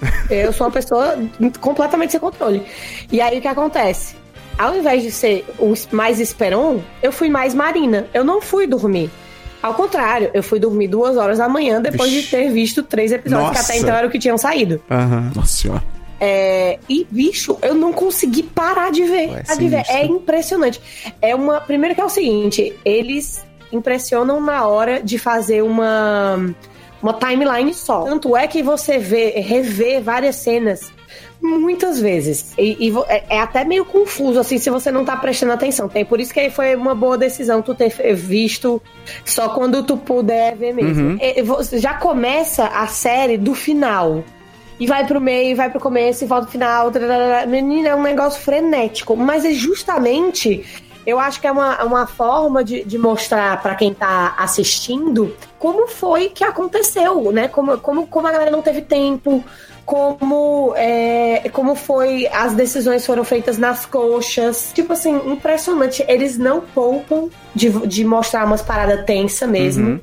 S3: <laughs> Eu sou uma pessoa completamente sem controle. E aí o que acontece? Ao invés de ser o mais Esperon, eu fui mais Marina. Eu não fui dormir. Ao contrário, eu fui dormir duas horas da manhã depois
S1: Vixe.
S3: de ter visto três episódios,
S1: Nossa.
S3: que até então era o que tinham saído.
S1: Aham.
S2: Nossa senhora.
S3: É, e, bicho, eu não consegui parar de ver.
S1: Ué,
S3: de ver. É impressionante. É uma. Primeiro que é o seguinte, eles impressionam na hora de fazer uma, uma timeline só. Tanto é que você vê, revê várias cenas muitas vezes. E, e é, é até meio confuso, assim, se você não tá prestando atenção. Tem por isso que aí foi uma boa decisão tu ter visto só quando tu puder ver mesmo. E- e você já começa a série do final. E vai pro meio, vai pro começo e volta pro final. tararara. Menina, é um negócio frenético. Mas é justamente. Eu acho que é uma, uma forma de, de mostrar pra quem tá assistindo como foi que aconteceu, né? Como, como, como a galera não teve tempo, como, é, como foi as decisões foram feitas nas coxas. Tipo assim, impressionante. Eles não poupam de, de mostrar umas paradas tensas mesmo.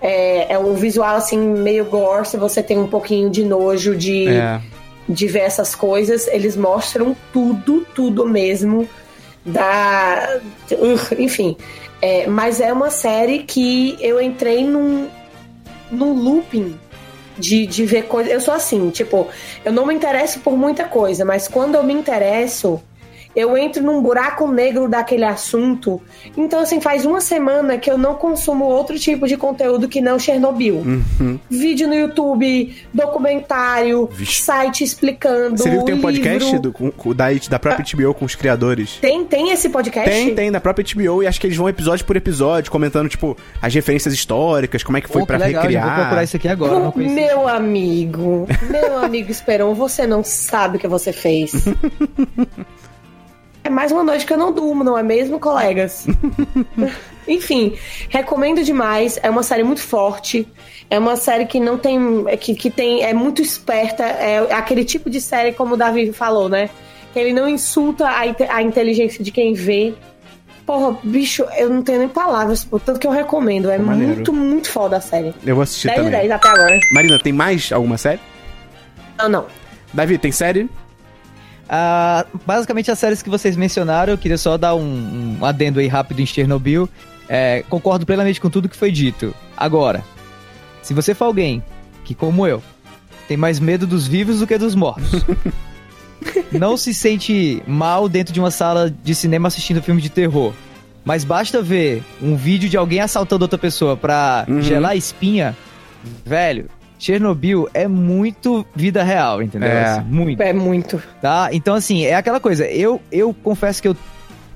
S3: É, é um visual assim, meio gore, se você tem um pouquinho de nojo de,
S1: É.
S3: de ver essas coisas. Eles mostram tudo, tudo mesmo. Da. Ugh, enfim. É, mas é uma série que eu entrei num, num looping de, de ver coisas. Eu sou assim, tipo, eu não me interesso por muita coisa, mas quando eu me interesso, eu entro num buraco negro daquele assunto. Então, assim, faz uma semana que eu não consumo outro tipo de conteúdo que não Chernobyl. Vídeo no YouTube, documentário,
S2: Vixe.
S3: site explicando.
S1: Você viu que tem um podcast do, com- da, da própria HBO com os criadores?
S3: Tem, tem esse podcast?
S1: Tem, tem, da própria HBO, e acho que eles vão episódio por episódio, comentando, tipo, as referências históricas, como é que foi
S4: Pô,
S1: pra
S4: legal,
S1: recriar.
S4: vou procurar isso aqui agora.
S3: Meu amigo, meu amigo Esperon, você não sabe o que você fez. <laughs> É mais uma noite que eu não durmo, não é mesmo, colegas? <laughs> Enfim, recomendo demais. É uma série muito forte. É uma série que não tem. que, que tem. é muito esperta. É aquele tipo de série, como o Davi falou, né? Que ele não insulta a, a inteligência de quem vê. Porra, bicho, eu não tenho nem palavras, pô, tanto que eu recomendo. É
S1: maneiro.
S3: muito, muito foda a série.
S1: Eu vou assistir
S3: 10 de
S1: também.
S3: 10 até agora.
S1: Marina, tem mais alguma série?
S3: Não, não.
S1: Davi, tem série?
S4: Ah, basicamente as séries que vocês mencionaram, eu queria só dar um, um adendo aí rápido em Chernobyl. É, concordo plenamente com tudo que foi dito. Agora, se você for alguém que, como eu, tem mais medo dos vivos do que dos mortos, <laughs> não se sente mal dentro de uma sala de cinema assistindo filme de terror, mas basta ver um vídeo de alguém assaltando outra pessoa pra
S1: Uhum.
S4: gelar a espinha, velho. Chernobyl é muito vida real, entendeu?
S1: É.
S4: Assim, muito
S3: É muito.
S4: tá? Então, assim, é aquela coisa. Eu, eu confesso que eu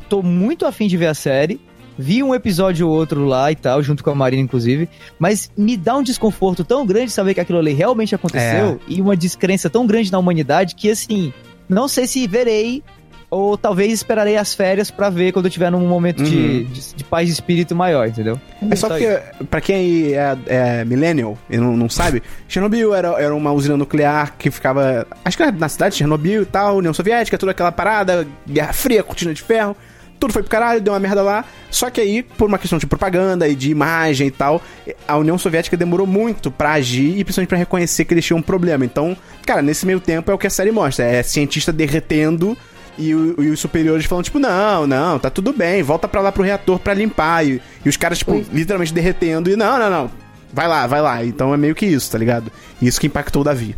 S4: tô muito afim de ver a série. Vi um episódio ou outro lá e tal, junto com a Marina, inclusive. Mas me dá um desconforto tão grande saber que aquilo ali realmente aconteceu. E uma descrença tão grande na humanidade que, assim, não sei se verei. Ou talvez esperarei as férias pra ver quando eu tiver num momento de, de, de paz de espírito maior, entendeu?
S1: É só porque, pra quem é, é millennial e não, não sabe, Chernobyl era, era uma usina nuclear que ficava, acho que era na cidade de Chernobyl e tal, União Soviética, toda aquela parada, Guerra Fria, cortina de ferro. tudo foi pro caralho, deu uma merda lá. Só que aí, por uma questão de propaganda e de imagem e tal, a União Soviética demorou muito pra agir e principalmente pra reconhecer que eles tinham um problema. Então, cara, nesse meio tempo é o que a série mostra: é cientista derretendo. E, o- e os superiores falando, tipo, não, não, tá tudo bem, volta pra lá pro reator pra limpar. E, e os caras, tipo, literalmente derretendo. E não, não, não, vai lá, vai lá. Então é meio que isso, tá ligado? Isso que impactou o Davi.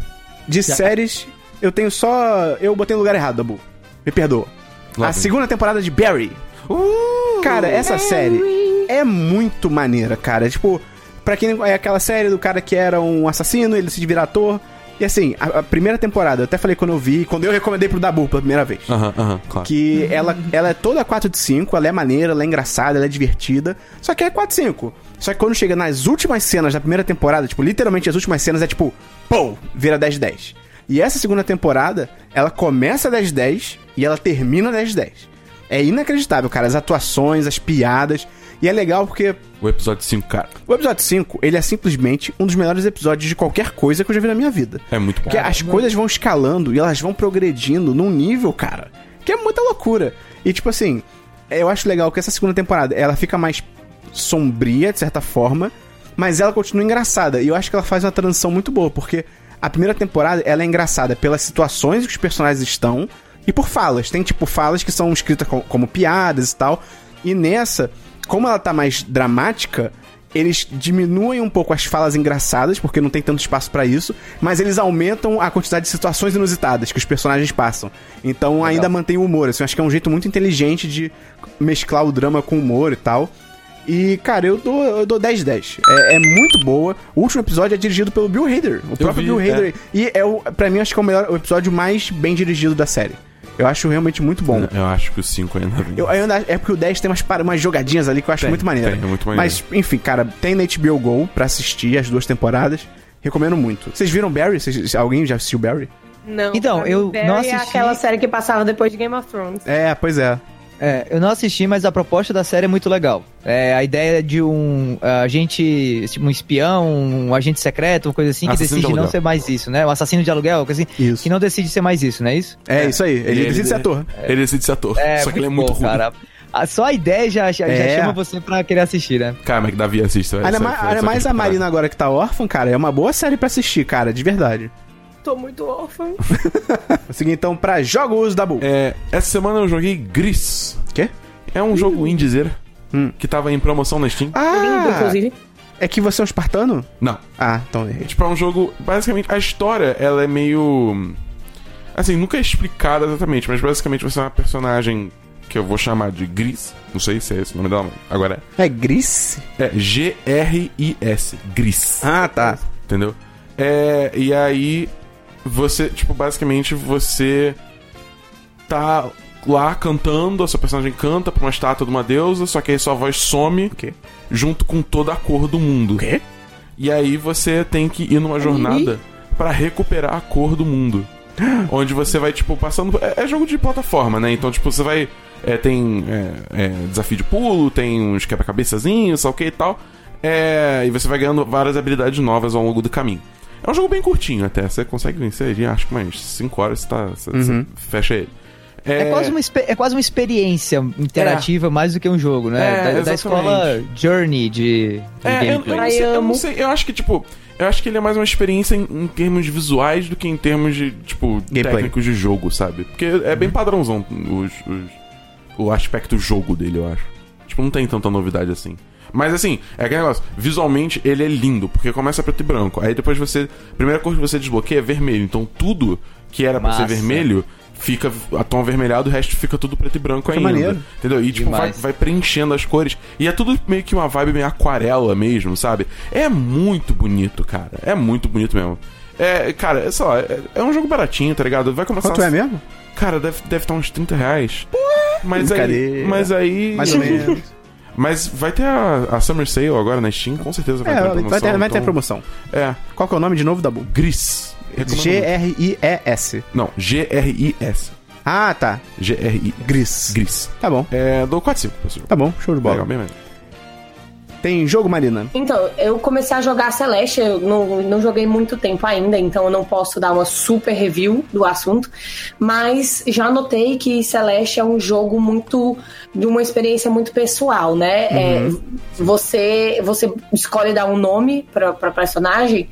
S1: De séries, eu tenho só. Eu botei no lugar errado, Dabu. Me perdoa.
S2: Lá
S1: a
S2: vem.
S1: segunda temporada de Barry. cara, essa série é muito maneira, cara. Tipo, pra quem não é aquela série do cara que era um assassino, ele se vira ator. E assim, a, a primeira temporada, eu até falei quando eu vi, quando eu recomendei pro Dabu pela primeira vez.
S2: Aham, aham, claro.
S1: Que ela, ela é toda 4 de 5, ela é maneira, ela é engraçada, ela é divertida. Só que é 4 de 5. Só que quando chega nas últimas cenas da primeira temporada, tipo, literalmente as últimas cenas é tipo, pô, vira 10 de 10. E essa segunda temporada, ela começa 10 de 10 e ela termina 10 de 10. É inacreditável, cara, as atuações, as piadas. E é legal porque
S2: O episódio 5, cara,
S1: o episódio 5, ele é simplesmente um dos melhores episódios de qualquer coisa que eu já vi na minha vida.
S2: é muito bom.
S1: Porque as coisas vão escalando e elas vão progredindo num nível, cara, que é muita loucura. E tipo assim, eu acho legal que essa segunda temporada ela fica mais sombria, de certa forma, mas ela continua engraçada. E eu acho que ela faz uma transição muito boa, porque a primeira temporada ela é engraçada pelas situações que os personagens estão e por falas. Tem tipo falas que são escritas co- como piadas e tal. E nessa, como ela tá mais dramática, eles diminuem um pouco as falas engraçadas, porque não tem tanto espaço pra isso, mas eles aumentam a quantidade de situações inusitadas que os personagens passam. Então ainda mantém o humor, assim, eu acho que é um jeito muito inteligente de mesclar o drama com o humor e tal. E, cara, eu dou, eu dou 10 de 10. É, é muito boa. O último episódio é dirigido pelo Bill Hader. O próprio
S2: vi,
S1: Bill
S2: é.
S1: Hader. E é o, pra mim, eu acho que é o, melhor, o episódio mais bem dirigido da série. Eu acho realmente muito bom.
S2: Eu acho que o 5 ainda vem.
S1: Eu, eu ainda- é porque o 10 tem umas, para- umas jogadinhas ali que eu acho
S2: Tem,
S1: muito maneiro.
S2: tem, é muito maneiro.
S1: Mas, enfim, cara, tem na HBO Go pra assistir as duas temporadas. Recomendo muito. Vocês viram Barry? Vocês- alguém já assistiu Barry?
S3: Não.
S4: Então, eu
S3: Barry
S4: não
S3: é
S4: assisti-
S3: aquela série que passava depois de Game of Thrones.
S1: É, pois é.
S4: É, eu não assisti, mas a proposta da série é muito legal. É a ideia de um agente, tipo, um espião, um agente secreto, uma coisa assim, que
S2: Assassino de
S4: decide não
S2: aluguel.
S4: ser mais isso, né? Um assassino de aluguel, coisa assim,
S1: Isso.
S4: que não decide ser mais isso, não é isso?
S1: É, isso aí. Ele, decide ser ator.
S2: Ele decide ser ator. só que ele é muito
S4: bom,
S2: ruim.
S4: cara. Só a ideia já, já, já
S1: É.
S4: chama você pra querer assistir, né?
S2: Cara, mas que Davi assiste. vai,
S1: Ainda
S2: sabe,
S1: mais,
S2: que
S1: a. Marina agora que tá órfã, cara, é uma boa série pra assistir, cara, de verdade.
S3: Tô muito órfã. <laughs>
S1: Vou seguir então pra jogos da Bull.
S2: É, essa semana eu joguei Gris.
S1: Quê?
S2: É um jogo indiezeira
S1: Hum.
S2: que tava em promoção na Steam.
S3: Lindo,
S1: Ah,
S3: inclusive.
S1: é que você é um espartano?
S2: Não.
S1: Ah, então errei.
S2: Tipo, é um jogo. Basicamente, a história, ela é meio. Assim, nunca é explicada exatamente, mas basicamente você é uma personagem que eu vou chamar de Gris. Não sei se é esse o nome dela. mas Agora
S1: É Gris?
S2: é. É G-R-I-S. Gris.
S1: Ah, tá.
S2: Entendeu? É, e aí, você, tipo, basicamente você tá lá cantando, a sua personagem canta pra uma estátua de uma deusa, só que aí sua voz some
S1: O quê?
S2: junto com toda a cor do mundo.
S1: O quê?
S2: E aí você tem que ir numa jornada pra recuperar a cor do mundo. <gasps> Onde você vai, tipo, passando. É, é jogo de plataforma, né? Então, tipo, você vai. é, tem é, é, desafio de pulo, tem uns quebra-cabeçazinhos, sei o que e tal. É, e você vai ganhando várias habilidades novas ao longo do caminho. É um jogo bem curtinho até. Você consegue vencer ele, acho que mais 5 horas você, tá, você, você fecha ele.
S4: É, quase, uma, é quase uma experiência interativa mais do que um jogo, né?
S2: É,
S4: da, da escola Journey de, de
S2: É, eu, eu
S4: gameplay.
S2: não sei, eu não
S3: amo.
S2: sei. Eu acho que, tipo, eu acho que ele é mais uma experiência em, em termos visuais do que em termos de, tipo,
S1: Gameplay.
S2: técnicos de jogo, sabe? Porque é bem padrãozão os, os- o aspecto jogo dele, eu acho. Tipo, não tem tanta novidade assim. Mas assim, é aquele negócio, visualmente ele é lindo, porque começa preto e branco. Aí depois você. A primeira cor que você desbloqueia é vermelho. Então tudo que era pra ser vermelho fica a tom avermelhado, o resto fica tudo preto e branco ainda.
S1: maneiro.
S2: Entendeu? E tipo, vai, vai preenchendo as cores. E é tudo meio que uma vibe meio aquarela mesmo, sabe? É muito bonito, cara. É muito bonito mesmo. É, cara, é só, é, é um jogo baratinho, tá ligado? Vai começar.
S1: Quanto é mesmo?
S2: Cara, deve estar deve tá uns 30 reais. Mas aí. Mas aí.
S1: Mais ou <laughs> menos.
S2: Mas vai ter a, a Summer Sale agora na Steam, com certeza vai
S1: É,
S2: ter a
S1: vai
S2: promoção.
S1: ter, vai ter
S2: então-
S1: promoção.
S2: É.
S1: Qual que é o nome de novo da Bull?
S2: Gris.
S1: G-R-I-E-S.
S2: Não, G-R-I-S.
S1: Ah, tá.
S2: G-R-I.
S1: Gris.
S2: Gris.
S1: Tá bom.
S2: É, dou 4 5 pessoal.
S1: Tá bom, show de bola.
S2: Legal, bem mesmo.
S1: Tem jogo, Marina?
S3: Então, eu comecei a jogar Celeste, eu não, não joguei muito tempo ainda, então eu não posso dar uma super review do assunto, mas já notei que Celeste é um jogo muito de uma experiência muito pessoal, né? É, você, você escolhe dar um nome pra, pra personagem.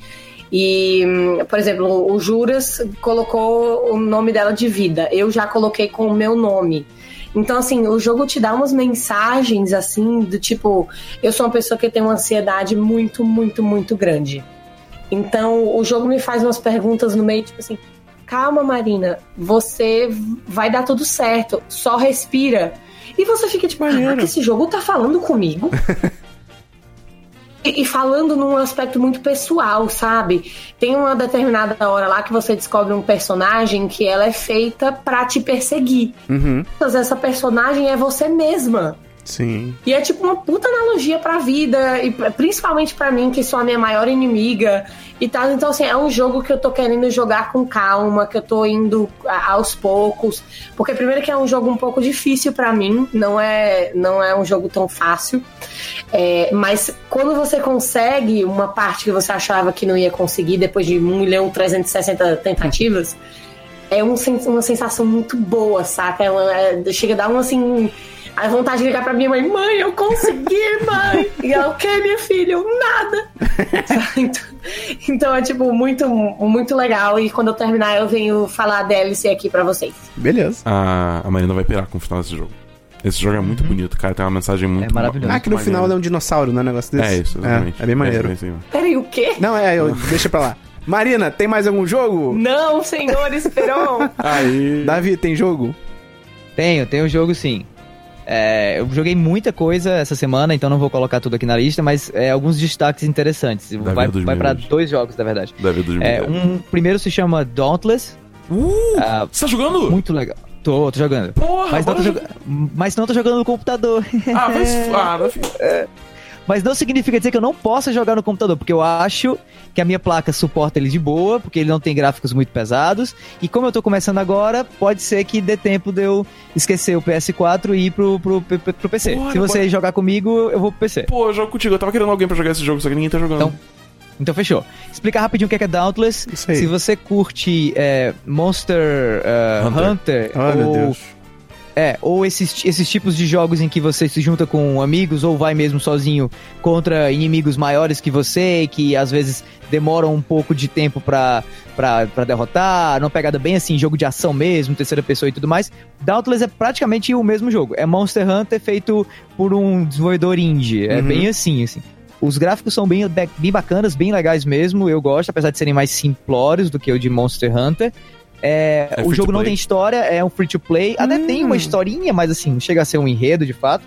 S3: E, por exemplo, o Juras colocou o nome dela de vida. Eu já coloquei com o meu nome. Então, assim, o jogo te dá umas mensagens, assim, do tipo: eu sou uma pessoa que tem uma ansiedade muito, muito, muito grande. Então, o jogo me faz umas perguntas no meio, tipo assim: calma, Marina, você vai dar tudo certo, só respira. E você fica tipo: caraca, esse jogo tá falando comigo? <laughs> E, e falando num aspecto muito pessoal, sabe? Tem uma determinada hora lá que você descobre um personagem que ela é feita pra te perseguir.
S1: Uhum.
S3: Mas essa personagem é você mesma.
S1: Sim.
S3: E é tipo uma puta analogia pra vida, e principalmente pra mim, que sou a minha maior inimiga e tal. Então, assim, é um jogo que eu tô querendo jogar com calma, que eu tô indo aos poucos. Porque, primeiro, que é um jogo um pouco difícil pra mim, não é, não é um jogo tão fácil. É, mas quando você consegue uma parte que você achava que não ia conseguir depois de 1 milhão 360 tentativas, é um uma sensação muito boa, saca? É é- chega a dar um assim. A vontade de ligar pra minha mãe, mãe, eu consegui, mãe! E ela, o que, minha filha? Eu, nada! <laughs> então, então é tipo muito, muito legal. E quando eu terminar, eu venho falar a DLC aqui pra vocês.
S1: Beleza.
S2: A, a Marina vai pirar com o final desse jogo. Esse jogo é muito bonito, cara. Tem uma mensagem muito
S4: É maravilhoso.
S1: Ah, que no final ele é um dinossauro, não é um negócio desse?
S2: É isso, exatamente.
S1: É, é bem maneiro.
S2: É, mano.
S3: Peraí, o quê?
S1: Não, é, eu, <laughs> deixa pra lá. Marina, tem mais algum jogo?
S3: Não, senhor Esperon!
S2: Aí.
S1: Davi, tem jogo?
S4: Tenho, tenho um jogo sim. É, eu joguei muita coisa essa semana, então não vou colocar tudo aqui na lista, mas é, alguns destaques interessantes. Vai,
S2: é
S4: vai pra
S2: meus.
S4: dois jogos, na verdade. É,
S2: Mil.
S4: um primeiro se chama Dauntless.
S2: Uh!
S4: Ah,
S2: Você tá jogando?
S4: muito legal. Tô, tô jogando.
S2: Porra,
S4: Mas não, tô joga- mas não tô jogando no computador.
S2: Ah, se. <laughs> Ah, Davi.
S4: Mas não significa dizer que eu não possa jogar no computador, porque eu acho que a minha placa suporta ele de boa, porque ele não tem gráficos muito pesados. E como eu tô começando agora, pode ser que dê tempo de eu esquecer o PS4 e ir pro, pro, pro, pro PC.
S2: Porra,
S4: Se você
S2: pode-
S4: jogar comigo, eu vou pro PC.
S2: Pô, eu jogo contigo. Eu tava querendo alguém pra jogar esse jogo, só que ninguém tá jogando.
S4: Então, Então fechou. Explicar rapidinho o que é, que é Dauntless.
S1: Isso aí.
S4: Se você curte é, Monster é,
S2: Hunter.
S4: Hunter,
S1: Ai, meu
S4: ou
S1: Deus.
S4: É, ou esses, esses tipos de jogos em que você se junta com amigos ou vai mesmo sozinho contra inimigos maiores que você que às vezes demoram um pouco de tempo pra, pra, pra derrotar, não pegada bem assim, jogo de ação mesmo, terceira pessoa e tudo mais. Dauntless é praticamente o mesmo jogo. É Monster Hunter feito por um desenvolvedor indie. É
S1: Uhum.
S4: bem assim, assim. Os gráficos são bem, bem bacanas, bem legais mesmo, eu gosto, apesar de serem mais simplórios do que o de Monster Hunter. É,
S2: É
S4: o jogo não tem história, é um free to play. Até tem uma historinha, mas assim, não chega a ser um enredo de fato.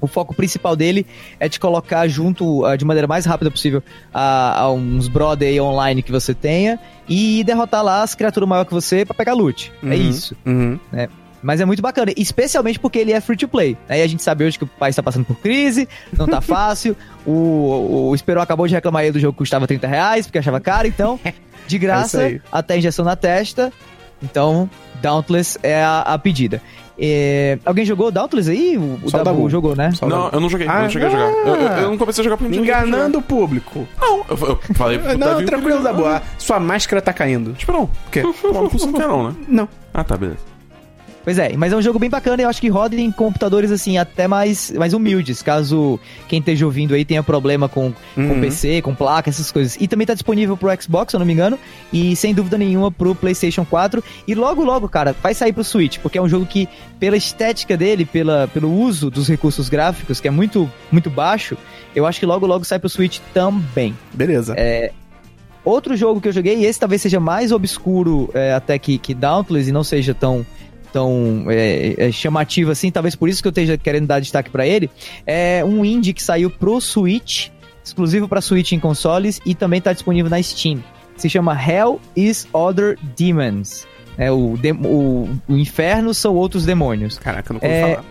S4: O foco principal dele é te colocar junto, ah, de maneira mais rápida possível, a, a uns brother aí online que você tenha e derrotar lá as criaturas maiores que você pra pegar loot. É
S1: Uhum.
S4: isso.
S1: Uhum.
S4: Mas é muito bacana, especialmente porque ele é free to play. Aí a gente sabe hoje que o país tá passando por crise, não tá <laughs> fácil. o, o Esperon acabou de reclamar aí do jogo que custava 30 reais, porque achava caro, então, <laughs> de
S1: É
S4: graça,
S1: aí.
S4: até injeção na testa. Então, Dauntless é a, a pedida. É, alguém jogou Dauntless aí? O, o
S1: o
S4: Dabu
S1: Dabu.
S4: jogou, né?
S1: Só
S2: Não, eu não joguei, eu
S1: Ah,
S2: não cheguei a jogar. Eu, eu- eu não comecei a jogar porque
S1: Enganando o público.
S2: Não, eu, eu falei pro <laughs>
S1: Não,
S2: Davi
S1: tranquilo, Dabu. Ah, Sua máscara tá caindo.
S2: Espera não.
S1: O quê?
S2: Não não não, né?
S1: Não.
S2: Ah, tá, beleza.
S4: Pois é, mas é um jogo bem bacana e eu acho que roda em computadores assim, até mais, mais humildes, caso quem esteja ouvindo aí tenha problema com, com
S1: Uhum.
S4: PC, com placa, essas coisas. E também tá disponível pro Xbox, se eu não me engano, e sem dúvida nenhuma pro PlayStation 4. E logo, logo, cara, vai sair pro Switch, porque é um jogo que, pela estética dele, pela, pelo uso dos recursos gráficos, que é muito, muito baixo, eu acho que logo, logo sai pro Switch também.
S1: Beleza.
S4: Outro jogo que eu joguei, e esse talvez seja mais obscuro é, até que, que Dauntless e não seja tão, tão é, é, chamativo assim, talvez por isso que eu esteja querendo dar destaque pra ele, é um indie que saiu pro Switch, exclusivo pra Switch em consoles e também tá disponível na Steam. Se chama Hell is Other Demons. É, o, dem- o, o inferno são outros demônios.
S1: Caraca, eu não consigo
S4: É,
S1: falar.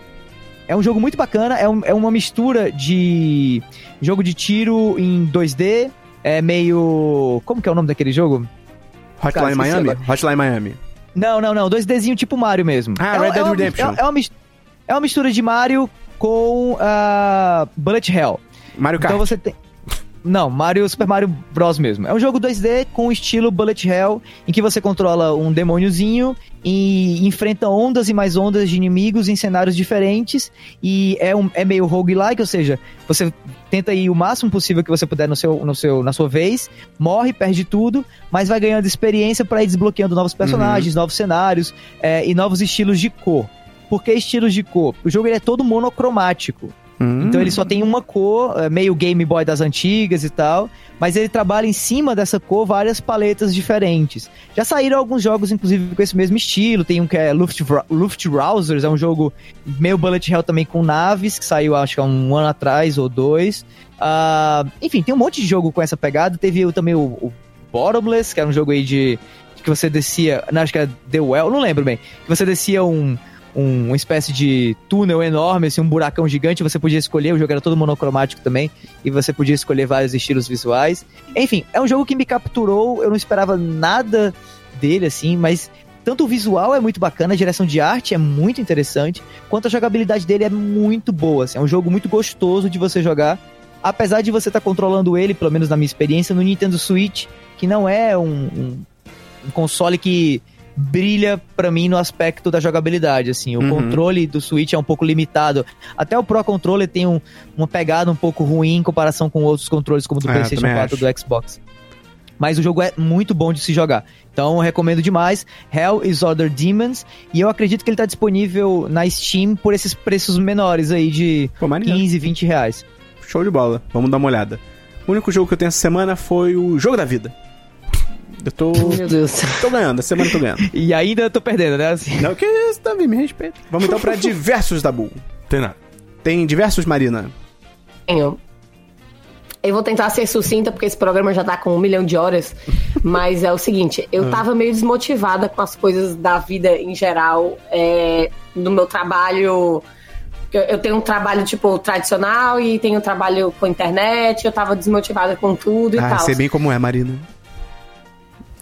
S4: É um jogo muito bacana, é, um- é uma mistura de jogo de tiro em 2D, é meio. Como que é o nome daquele jogo? cara,
S1: Hotline
S4: esqueci
S1: Miami? Hotline Miami.
S4: Não, não, não. 2Dzinho tipo Mario mesmo.
S1: Ah,
S4: é,
S1: Red
S4: é
S1: Dead
S4: uma-
S1: Redemption.
S4: É, é uma, é uma mistura de Mario com ah, Bullet Hell.
S1: Mario Kart.
S4: Então você tem. Não, Mario, Super Mario Bros. mesmo. É um jogo 2D com estilo Bullet Hell, em que você controla um demôniozinho e enfrenta ondas e mais ondas de inimigos em cenários diferentes. E é, um, é meio roguelike, ou seja, você tenta ir o máximo possível que você puder no seu, no seu, na sua vez, morre, perde tudo, mas vai ganhando experiência para ir desbloqueando novos personagens, novos cenários é, e novos estilos de cor. Por que estilos de cor? O jogo ele é todo monocromático.
S1: Hum.
S4: Então ele só tem uma cor, é, meio Game Boy das antigas e tal, mas ele trabalha em cima dessa cor várias paletas diferentes. Já saíram alguns jogos, inclusive, com esse mesmo estilo. Tem um que é Luftra- Luftrausers, é um jogo meio Bullet Hell também com naves, que saiu acho que há um ano atrás ou dois. Ah, enfim, tem um monte de jogo com essa pegada. Teve também o, o Bottomless, que era um jogo aí de que você descia, não, acho que era The Well, não lembro bem. Que você descia um, um- uma espécie de túnel enorme, assim, um buracão gigante, você podia escolher, o jogo era todo monocromático também, e você podia escolher vários estilos visuais. Enfim, é um jogo que me capturou, eu não esperava nada dele, assim, mas tanto o visual é muito bacana, a direção de arte é muito interessante, quanto a jogabilidade dele é muito boa, assim, é um jogo muito gostoso de você jogar, apesar de você estar controlando ele, pelo menos na minha experiência, no Nintendo Switch, que não é um, um- um console que brilha pra mim no aspecto da jogabilidade, assim, o
S1: Uhum.
S4: controle do Switch é um pouco limitado. Até o Pro Controller tem um- uma pegada um pouco ruim em comparação com outros controles como do
S1: É,
S4: PlayStation
S1: também
S4: 4
S1: acho.
S4: do Xbox. Mas o jogo é muito bom de se jogar. Então eu recomendo demais. Hell is Other Demons. E eu acredito que ele tá disponível na Steam por esses preços menores aí de
S1: Pô, maneiro.
S4: 15, 20 reais.
S1: Show de bola. Vamos dar uma olhada. O único jogo que eu tenho essa semana foi o Jogo da Vida. Eu tô.
S3: Meu Deus.
S1: tô ganhando, essa semana eu tô ganhando. <laughs>
S4: E ainda eu tô perdendo, né? Assim.
S1: Não, que isso, Davi, me respeita. Vamos então pra <laughs> diversos da Bull.
S2: Tem nada.
S1: Tem diversos, Marina.
S3: Tenho. Eu vou tentar ser sucinta, porque esse programa já tá com um milhão de horas. <laughs> Mas é o seguinte, eu tava meio desmotivada com as coisas da vida em geral. É, no meu trabalho. Eu, eu tenho um trabalho, tipo, tradicional e tenho um trabalho com internet. Eu tava desmotivada com tudo e
S1: Ah,
S3: tal.
S1: sei bem como é, Marina.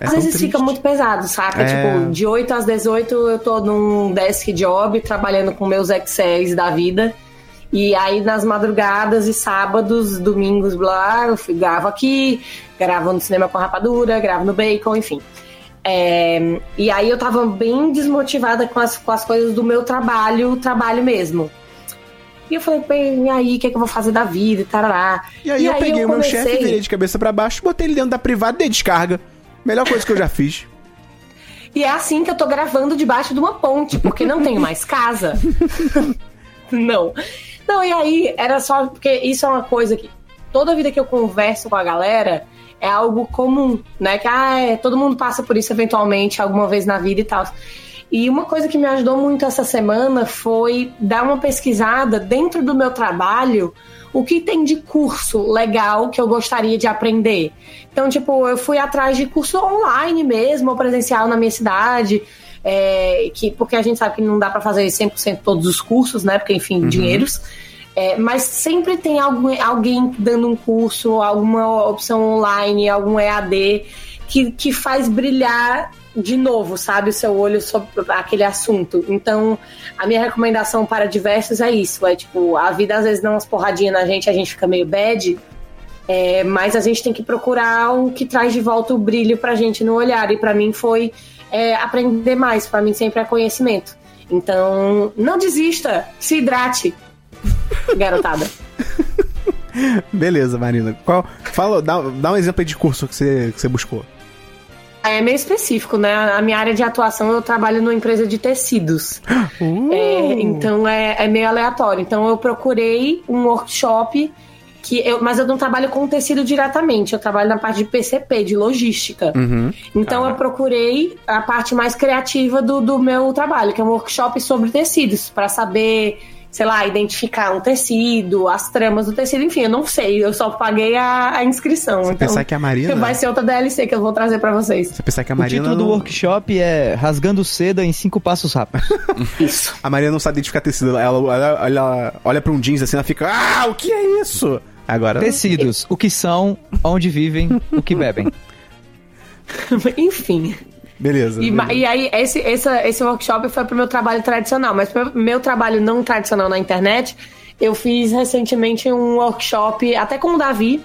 S1: É
S3: Às vezes fica
S1: triste.
S3: muito pesado, saca?
S1: É.
S3: Tipo, de 8 às 18 eu tô num desk job, trabalhando com meus Excels da vida. E aí nas madrugadas e sábados, domingos, blá, eu fui, gravo aqui, gravo no cinema com rapadura, gravo no bacon, enfim. É, e aí eu tava bem desmotivada com as, com as coisas do meu trabalho, trabalho mesmo. E eu falei, bem, e aí, o que, é que eu vou fazer da vida e tarará.
S1: E aí eu peguei o meu
S3: comecei-
S1: chefe, virei de cabeça pra baixo, botei ele dentro da privada e dei descarga. Melhor coisa que eu já fiz.
S3: E é assim que eu tô gravando debaixo de uma ponte, porque não tenho mais casa. <laughs> não. Não, e aí era só porque isso é uma coisa que toda vida que eu converso com a galera é algo comum, né? Que ah, é, todo mundo passa por isso eventualmente alguma vez na vida e tal. E uma coisa que me ajudou muito essa semana foi dar uma pesquisada dentro do meu trabalho o que tem de curso legal que eu gostaria de aprender. Então, tipo, eu fui atrás de curso online mesmo, ou presencial na minha cidade, é, que, porque a gente sabe que não dá para fazer 100% todos os cursos, né? Porque, enfim, dinheiros. É, mas sempre tem algum, alguém dando um curso, alguma opção online, algum EAD que, que faz brilhar de novo, sabe, o seu olho sobre aquele assunto. Então, a minha recomendação para diversos é isso: é tipo, a vida às vezes dá umas porradinhas na gente, a gente fica meio bad. é, mas a gente tem que procurar o que traz de volta o brilho pra gente no olhar. E pra mim foi é, aprender mais. Pra mim sempre é conhecimento. Então, não desista, se hidrate, <laughs> garotada.
S1: Beleza, Marina. Qual, fala, dá, dá um exemplo de curso que você, que você buscou.
S3: É meio específico, né? A minha área de atuação, eu trabalho numa empresa de tecidos. <gasps> É, então é, é meio aleatório. Então eu procurei um workshop que eu, mas eu não trabalho com tecido diretamente, eu trabalho na parte de PCP, de logística. Então eu procurei a parte mais criativa do, do meu trabalho, que é um workshop sobre tecidos, para saber, sei lá, identificar um tecido, as tramas do tecido, enfim, eu não sei, eu só paguei a, a inscrição. então
S1: pensar que a Marina-
S3: vai ser outra DLC que eu vou trazer para vocês.
S1: Você pensar que a
S4: O
S1: Marina.
S4: título do
S1: não-
S4: workshop é Rasgando Seda em 5 Passos Rápidos. <laughs>
S3: Isso.
S1: A Marina não sabe identificar tecido. Ela, ela, ela olha pra um jeans assim, ela fica. Ah, o que é isso? Agora.
S4: Tecidos, o que são, onde vivem, o que bebem. <laughs>
S3: Enfim.
S1: Beleza.
S3: E,
S1: beleza.
S3: e aí, esse, esse, esse workshop foi pro meu trabalho tradicional, mas pro meu trabalho não tradicional na internet, Eu fiz recentemente um workshop, até com o Davi,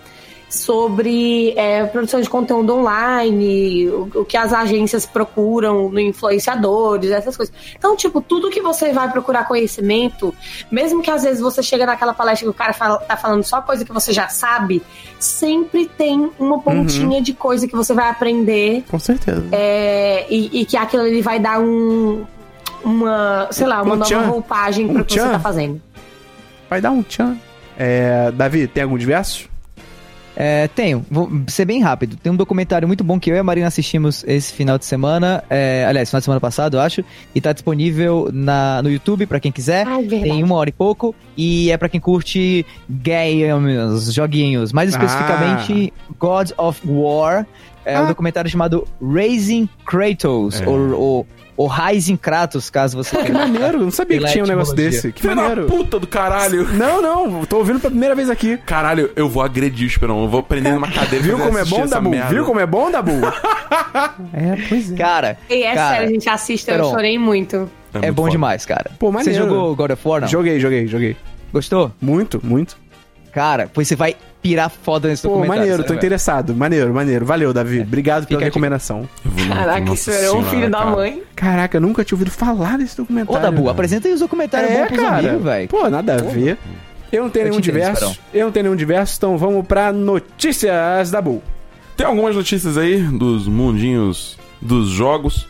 S3: sobre é, produção de conteúdo online, o, o que as agências procuram no influenciadores, essas coisas. Então, tipo, tudo que você vai procurar conhecimento, mesmo que às vezes você chega naquela palestra que o cara fala, tá falando só coisa que você já sabe, sempre tem uma pontinha de coisa que você vai aprender
S1: Com certeza.
S3: é, e, e que aquilo ali vai dar um. Uma, sei lá, uma
S1: Um
S3: nova
S1: tchan.
S3: roupagem
S1: Um
S3: para o que você
S1: tchan.
S3: tá fazendo.
S1: Vai dar um tchan. É, Davi, tem algum diversos?
S4: É, tenho. Vou ser bem rápido. Tem um documentário muito bom que eu e a Marina assistimos esse final de semana. é, aliás, final de semana passado, eu acho. E tá disponível na, no YouTube pra quem quiser.
S3: Ai, verdade.
S4: Tem uma hora e pouco. E é pra quem curte games, joguinhos. Mais especificamente, God of War. É um
S1: Ah.
S4: documentário chamado Raising Kratos.
S2: É.
S4: Ou, ou, ou Rising Kratos, caso você
S1: Que
S4: queira.
S1: maneiro, não sabia que
S4: Pela
S1: tinha um negócio
S4: etimologia.
S1: desse. Que
S2: Filho da
S1: maneiro.
S2: puta do caralho.
S1: Não, não, tô ouvindo pela primeira vez aqui.
S2: Caralho, eu vou agredir o Esperão. Eu vou prender numa cadeira. e
S1: Viu
S2: fazer
S1: como é bom, Dabu? Viu como é bom, Dabu? <laughs> é, pois é.
S4: Cara,
S3: E é
S4: cara,
S3: sério, a gente assiste, eu chorei muito.
S4: é,
S2: muito
S4: bom
S2: foda.
S4: demais, cara.
S1: Pô,
S4: Você
S1: maneiro.
S4: jogou God of War, não?
S1: Joguei, joguei, joguei.
S4: Gostou?
S1: Muito, muito.
S4: Cara, pois você vai pirar foda nesse
S1: Pô,
S4: documentário.
S1: maneiro, tô interessado. Maneiro, maneiro. Valeu, Davi. Obrigado pela
S4: Fica a dica.
S1: recomendação.
S3: Caraca, isso era um filho da
S2: cara.
S3: mãe.
S1: Caraca, eu nunca tinha ouvido falar desse
S4: Ô,
S1: documentário.
S4: Dabu,
S1: velho.
S4: apresenta aí os documentários bons pros amigos, velho.
S1: Pô, nada a ver. Eu não tenho
S4: Eu
S1: nenhum
S4: entendo,
S1: diverso. Eu não tenho nenhum diverso, então vamos pra notícias da Bull.
S2: Tem algumas notícias aí dos mundinhos dos jogos.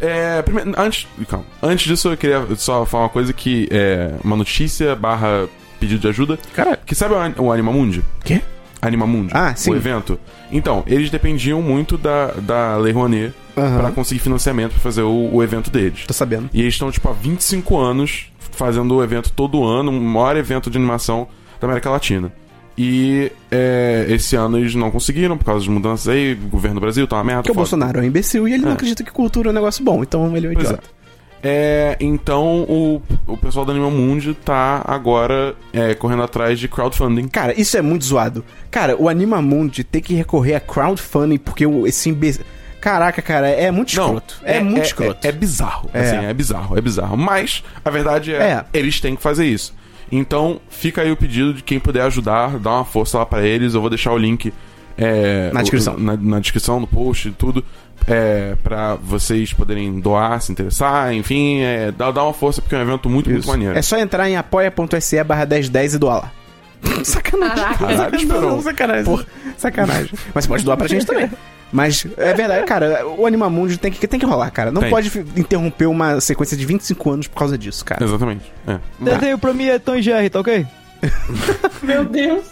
S2: É, primeiro, antes, calma. antes disso, eu queria só falar uma coisa que é uma notícia barra pedido de ajuda.
S1: Cara,
S2: Que sabe o, o Animamundi?
S1: quê?
S2: Animamundi,
S1: Ah, sim.
S2: o evento. Então, eles dependiam muito da, da Lei Rouanet
S1: Aham.
S2: pra conseguir financiamento pra fazer o, o evento deles.
S1: Tô sabendo.
S2: E eles estão, tipo, há 25 anos fazendo o evento todo ano, o maior evento de animação da América Latina. E é, esse ano eles não conseguiram, por causa das mudanças aí, o governo do Brasil tá uma merda.
S1: Porque o
S2: foda.
S1: Bolsonaro é um imbecil e ele não
S2: É.
S1: acredita que cultura é um negócio bom, então ele é um
S2: Pois
S1: idiota.
S2: É, então o, o pessoal do Animal Mundi tá agora é, correndo atrás de crowdfunding.
S1: Cara, isso é muito zoado. Cara, o Animamundi tem que recorrer a crowdfunding porque o, esse imbecil. Caraca, cara, é muito escroto. É, muito escroto.
S2: É, bizarro.
S1: É.
S2: Assim, é bizarro, é bizarro. Mas a verdade é,
S1: É.
S2: eles têm que fazer isso. Então, fica aí o pedido de quem puder ajudar, dá uma força lá pra eles. Eu vou deixar o link é,
S1: Na descrição.
S2: o- na, na descrição, no post e tudo. É, pra vocês poderem doar, se interessar, enfim, é, dá, dá uma força porque é um evento muito, muito
S1: Isso.
S2: maneiro.
S1: É só entrar em apoia.se barra 1010 e doar lá. <laughs> sacanagem.
S3: Caraca.
S2: Caralho.
S1: Não, sacanagem. Porra, sacanagem. Mas você pode doar pra gente também. Mas é verdade, cara, o Animamundi tem que, tem que rolar, cara. Não
S2: Tem.
S1: pode interromper uma sequência de 25 anos por causa disso, cara.
S2: Exatamente. É.
S4: Desenho pra mim é Tom e Jerry, tá ok?
S3: Meu Deus.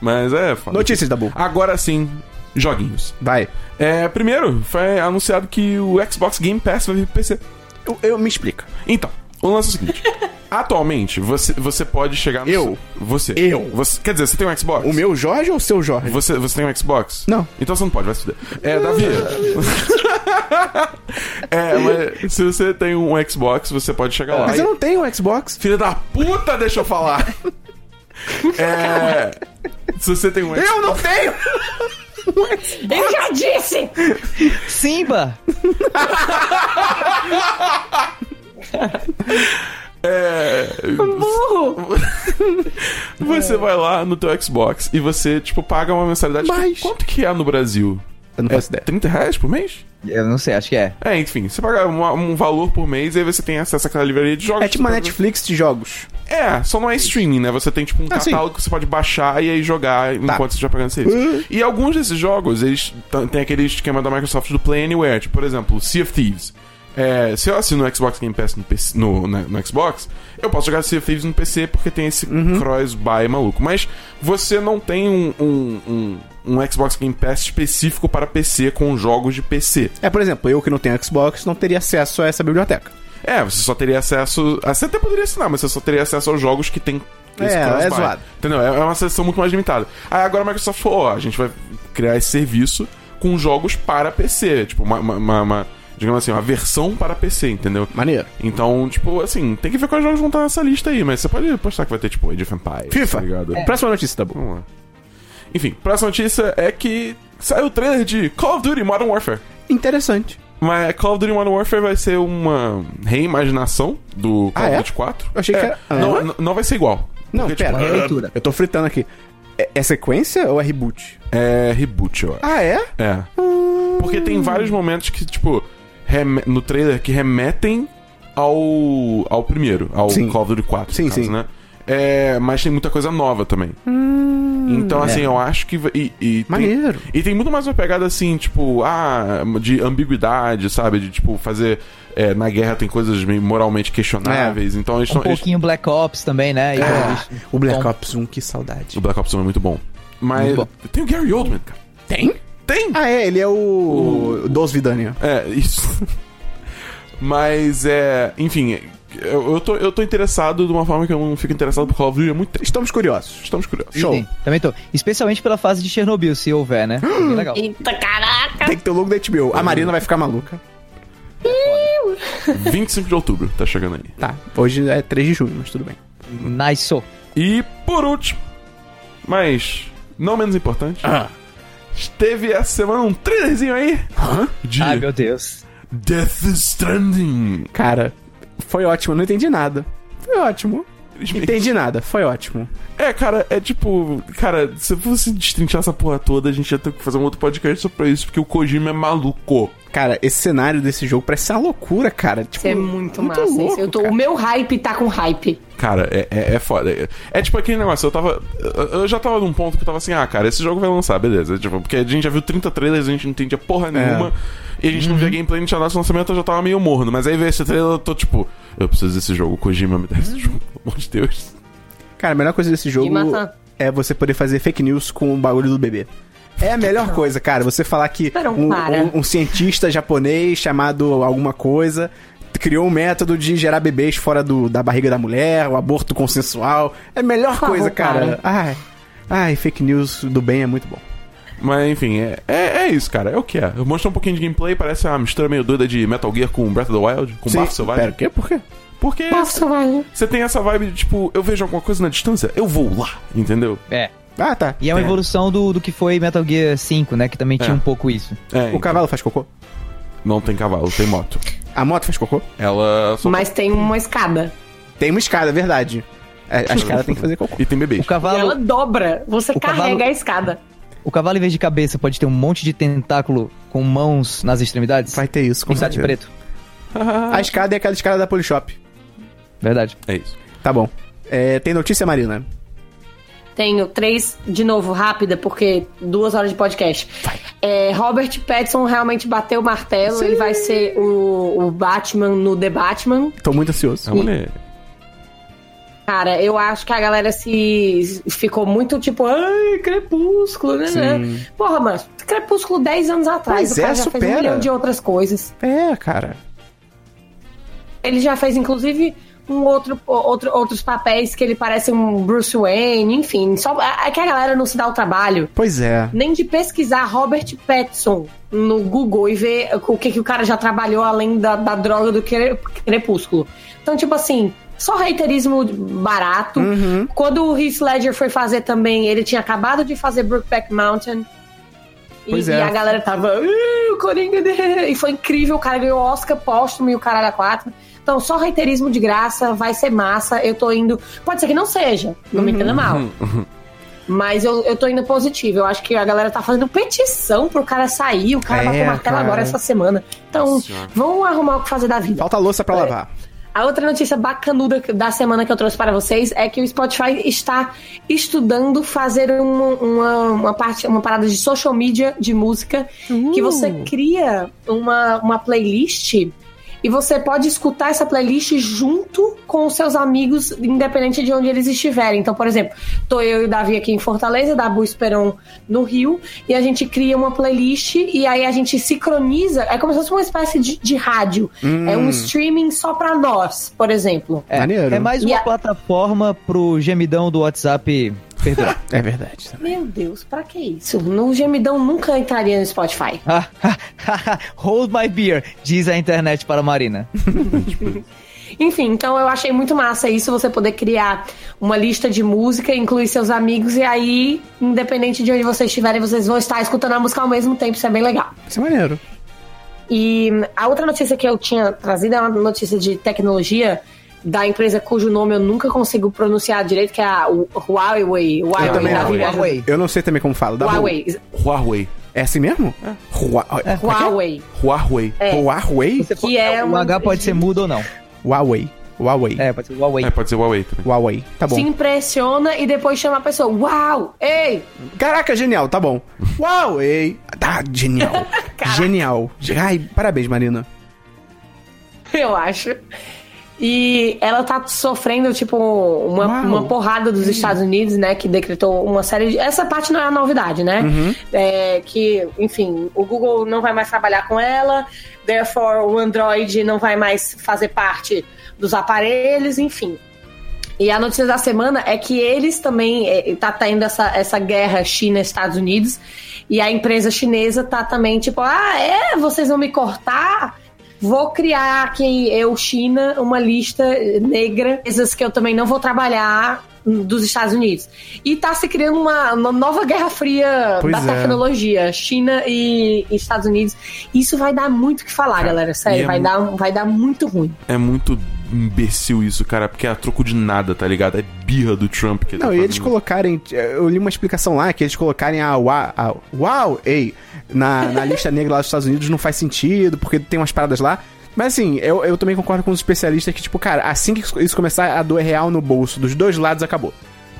S2: Mas é foda.
S1: Notícias da Bull.
S2: Agora sim, joguinhos.
S1: Vai.
S2: É, primeiro, foi anunciado que o Xbox Game Pass vai vir pro PC.
S1: Eu, eu- me explica.
S2: Então, o lance é o seguinte. <laughs> Atualmente, você, você pode chegar no...
S1: Eu?
S2: Você.
S1: Eu?
S2: Você, quer dizer, você tem um Xbox?
S1: O meu Jorge ou o seu Jorge?
S2: Você, você tem um Xbox?
S1: Não.
S2: Então você não pode, vai se fuder. É, Davi. <laughs> <laughs> é, mas se você tem um Xbox, você pode chegar lá.
S1: Mas
S2: e-
S1: eu não tenho um Xbox.
S2: Filha da puta, deixa eu falar. é. Se você tem um Xbox.
S1: Eu não tenho!
S3: Eu já disse!
S4: Simba! <laughs>
S2: É.
S3: Burro! <laughs>
S2: Você vai lá no teu Xbox e você, tipo, paga uma mensalidade.
S1: Mas-
S2: Quanto que é no Brasil?
S1: Eu não
S2: É
S1: faço ideia.
S2: 30 reais por mês?
S4: Eu não sei, acho que é.
S2: É, enfim, você paga uma- um valor por mês e aí você tem acesso àquela livraria de jogos.
S1: É tipo uma Netflix de jogos.
S2: É, só não é streaming, né? Você tem tipo um
S1: Ah, sim.
S2: catálogo que você pode baixar e aí jogar enquanto você estiver pagando serviço.
S1: Uhum.
S2: E alguns desses jogos, eles tem aquele esquema da Microsoft do Play Anywhere, tipo, por exemplo, Sea of Thieves. É, se eu assino o Xbox Game Pass no, PC no, na- no Xbox, eu posso jogar Sea of Thieves no PC porque tem esse
S1: Uhum.
S2: cross-buy maluco. Mas você não tem um, um, um, um Xbox Game Pass específico para PC com jogos de PC.
S1: É, por exemplo, eu que não tenho Xbox não teria acesso a essa biblioteca.
S2: É, você só teria acesso. Você até poderia assinar, mas você só teria acesso aos jogos que tem. esse
S1: É, é zoado.
S2: Entendeu? É é uma seleção muito mais limitada. Aí agora a Microsoft falou: ó, a gente vai criar esse serviço com jogos para PC. Tipo, uma- uma- uma- digamos assim, uma versão para PC, entendeu?
S1: Maneiro.
S2: Então, tipo, assim, tem que ver quais jogos vão estar nessa lista aí, mas você pode postar que vai ter, tipo, Age of Empires,
S1: FIFA.
S2: tá ligado?
S1: Próxima notícia, tá bom.
S2: Vamos lá. Enfim, próxima notícia é que saiu o trailer de Call of Duty Modern Warfare.
S1: Interessante.
S2: Mas Call of Duty Modern Warfare vai ser uma reimaginação do Call
S1: Ah,
S2: of
S1: é?
S2: Duty 4.
S1: Eu achei que
S2: É,
S1: era-
S2: Não,
S1: Ah.
S2: não vai ser igual.
S1: Não,
S2: Porque,
S1: pera.
S2: tipo,
S4: releitura.
S1: Eu tô fritando aqui. É, é sequência ou é reboot?
S2: É reboot, eu acho.
S1: Ah, é?
S2: É. Porque tem vários momentos que, tipo, no trailer que remetem ao, ao primeiro, ao
S1: Sim.
S2: Call of Duty 4.
S1: Sim,
S2: caso,
S1: sim.
S2: Né? É, mas tem muita coisa nova também. então, assim, eu acho que. vai- E, e tem,
S1: Maneiro.
S2: e tem muito mais uma pegada assim, tipo, ah, de ambiguidade, sabe? De, tipo, fazer. é, na guerra tem coisas meio moralmente questionáveis. Então eles
S4: Um
S2: estão.
S4: pouquinho Black Ops também, né? E
S1: Ah,
S4: acho-
S1: o Black
S4: Bom.
S1: Ops 1, que saudade.
S2: O Black Ops 1 é muito bom. Mas
S4: Muito bom.
S2: tem o Gary Oldman, cara.
S1: Tem?
S2: Tem!
S1: Ah, é, ele é o. o Dos Vidania.
S2: É, isso. <laughs> Mas é. Enfim, eu, eu, tô, eu tô interessado de uma forma que eu não fico interessado por Call of Duty há muito tempo.
S1: Estamos curiosos.
S2: Estamos curiosos.
S1: Show.
S4: Sim, também tô. Especialmente pela fase de Chernobyl, se houver, né? É <gasps> bem legal.
S3: Eita, caraca!
S1: Tem que ter o logo da HBO. A Marina vai ficar maluca.
S2: 25 de outubro, tá chegando aí.
S1: Tá, hoje é 3 de junho, mas tudo bem.
S4: Nice.
S2: E por último, mas não menos importante, teve essa semana um trailerzinho aí de
S4: Ai, meu Deus.
S2: Death Stranding.
S1: Cara, foi ótimo, não entendi nada. Foi ótimo. Entendi nada, foi ótimo.
S2: É, cara, é tipo. Cara, se fosse destrinchar essa porra toda, a gente ia ter que fazer um outro podcast só pra isso, porque o Kojima é maluco.
S1: Cara, esse cenário desse jogo parece ser uma loucura, cara. Tipo,
S3: Isso é muito, massa.
S1: louco.
S3: Eu tô,
S1: cara.
S3: o meu hype tá com hype.
S2: Cara, é, é, é foda. É, é tipo aquele negócio, eu tava. Eu já tava num ponto que eu tava assim, ah, cara, esse jogo vai lançar, beleza. Tipo, porque a gente já viu 30 trailers, a gente não entendia porra nenhuma. E a gente não via gameplay, não tinha de lançamento, eu já tava meio morno. Mas aí veio esse trailer, eu tô tipo, eu preciso desse jogo, Kojima me dá esse jogo, pelo amor de Deus.
S1: Cara, a melhor coisa desse jogo é você poder fazer fake news com o bagulho do bebê. É a melhor coisa, cara. Você falar que
S3: Não,
S1: um, um- um cientista japonês chamado alguma coisa criou um método de gerar bebês fora do, da barriga da mulher, o aborto consensual. É a melhor
S3: Por
S1: coisa,
S3: favor,
S1: cara. Ai, ai, fake news do bem é muito bom.
S2: Mas enfim, é, é, é isso, cara. É o que é. Eu mostrei um pouquinho de gameplay, parece uma mistura meio doida de Metal Gear com Breath of the Wild, com Bafo Selvagem.
S1: Pera, o quê? Por quê?
S2: Porque você tem essa vibe de tipo, eu vejo alguma coisa na distância, eu vou lá, entendeu?
S4: É.
S1: Ah, tá.
S4: E é uma evolução do, do que foi Metal Gear 5, né? Que também tinha
S2: É.
S4: um pouco isso.
S2: É,
S1: O
S2: então,
S1: cavalo faz cocô?
S2: não tem cavalo, tem moto.
S1: A moto faz cocô?
S2: Ela só
S3: Mas tem uma escada.
S1: Tem uma escada, é verdade. É, A, a escada tem que fazer cocô.
S2: E tem bebês.
S4: O
S3: E
S4: cavalo,
S3: ela dobra. Você
S4: O
S3: carrega
S4: cavalo-
S3: a escada.
S4: o cavalo, em vez de cabeça, pode ter um monte de tentáculo com mãos nas extremidades.
S1: Vai ter isso, com
S4: Pintar de
S1: certeza.
S4: preto.
S1: A escada é aquela escada da Polishop.
S4: Verdade.
S2: É isso.
S1: Tá bom. É, tem notícia, Marina?
S3: Tenho três, de novo, rápida, porque duas horas de podcast. É, Robert Pattinson realmente bateu o martelo. Ele vai ser o, o Batman no The Batman.
S1: Tô muito ansioso.
S2: É mulher.
S3: Cara, eu acho que a galera se ficou muito tipo, ai, Crepúsculo, né? né? Porra, mano, Crepúsculo 10 anos atrás.
S1: Pois
S3: o cara
S1: é,
S3: já fez
S1: supera.
S3: um milhão de outras coisas.
S1: É, cara.
S3: Ele já fez, inclusive, um outro, outro, outros papéis que ele parece um Bruce Wayne, enfim. Só é que a galera não se dá o trabalho
S1: Pois é.
S3: nem de pesquisar Robert Pattinson no Google e ver o que, que o cara já trabalhou além da, da droga do cre- crepúsculo. Então, tipo assim, só haterismo barato.
S1: Uhum.
S3: Quando o Heath Ledger foi fazer também, ele tinha acabado de fazer Brookback Mountain. E,
S1: Pois
S3: e
S1: é.
S3: a galera tava, "Ah, o Coringa dele. E foi incrível, o cara ganhou Oscar póstumo e o caralho a quatro. Então, só reiterismo de graça, vai ser massa. Eu tô indo. Pode ser que não seja, não me
S1: Uhum.
S3: entenda mal. Mas eu, eu tô indo positivo. Eu acho que a galera tá fazendo petição pro cara sair. O cara
S1: É,
S3: bateu o martelo agora essa semana. Então,
S2: Senhora.
S3: vamos arrumar o que fazer da vida.
S1: Falta louça pra
S3: É.
S1: lavar.
S3: A outra notícia bacanuda da semana que eu trouxe para vocês é que o Spotify está estudando fazer uma, uma, uma parte, uma parada de social media de música que você cria uma, uma playlist e você pode escutar essa playlist junto com os seus amigos, independente de onde eles estiverem. Então, por exemplo, tô eu e o Davi aqui em Fortaleza, Dabu Esperon no Rio, e a gente cria uma playlist e aí a gente sincroniza. É como se fosse uma espécie de, de rádio. É um streaming só pra nós, por exemplo.
S4: É,
S1: Maneiro.
S4: é mais
S3: E
S4: uma
S3: a-
S4: plataforma pro gemidão do WhatsApp perdurar.
S1: É verdade.
S3: Meu Deus, pra que isso? No gemidão nunca entraria no Spotify.
S4: Ah, Hold my beer, diz a internet para a Marina. <laughs>
S3: Enfim, então eu achei muito massa isso, você poder criar uma lista de música, incluir seus amigos, e aí, independente de onde vocês estiverem, vocês vão estar escutando a música ao mesmo tempo, isso é bem legal.
S1: Isso é maneiro.
S3: E a outra notícia que eu tinha trazido é uma notícia de tecnologia. Da empresa cujo nome eu nunca consigo pronunciar direito, que é a Hu- Huawei. Huawei,
S1: Eu também
S3: da vida.
S4: Huawei.
S1: Eu não sei também como fala.
S3: Huawei.
S2: Huawei.
S1: É assim mesmo? Hua- como é que é?
S3: Huawei.
S2: Huawei.
S3: É.
S1: Huawei?
S3: Que é
S4: o
S3: uma-
S4: H pode ser mudo ou não.
S1: Huawei. Huawei.
S4: É, pode ser Huawei.
S2: É, pode ser Huawei também.
S1: Huawei. Tá bom.
S3: Se impressiona e depois chama a pessoa. Uau! Ei!
S1: Caraca, genial, tá bom. Huawei. Tá, genial. <laughs> genial. Ai, parabéns, Marina.
S3: Eu acho. E ela tá sofrendo, tipo, uma,
S1: Uau.
S3: uma porrada dos Estados Unidos, né? Que decretou uma série de. Essa parte não é a novidade, né? É, que, enfim, o Google não vai mais trabalhar com ela, therefore o Android não vai mais fazer parte dos aparelhos, enfim. E a notícia da semana é que eles também é, tá tendo essa, essa guerra China-Estados Unidos e a empresa chinesa tá também tipo, ah, é, vocês vão me cortar? Vou criar aqui, eu, China, uma lista negra, coisas que eu também não vou trabalhar hum, dos Estados Unidos. E tá se criando uma, uma nova guerra fria
S1: Pois
S3: da
S1: é.
S3: tecnologia, China e, e Estados Unidos. Isso vai dar muito o que falar, galera.
S2: e
S3: Sério,
S2: é
S3: vai, dar, vai dar muito ruim.
S2: É muito imbecil isso, cara, porque é a troco de nada, tá ligado? É birra do Trump que ele
S1: Não,
S2: tá
S1: e eles colocarem. Eu li uma explicação lá que eles colocarem a Wa- a Huawei na, na lista negra lá dos Estados Unidos não faz sentido, porque tem umas paradas lá. Mas assim, eu, eu também concordo com os especialistas que, tipo, cara, assim que isso começar a doer real no bolso dos dois lados, acabou.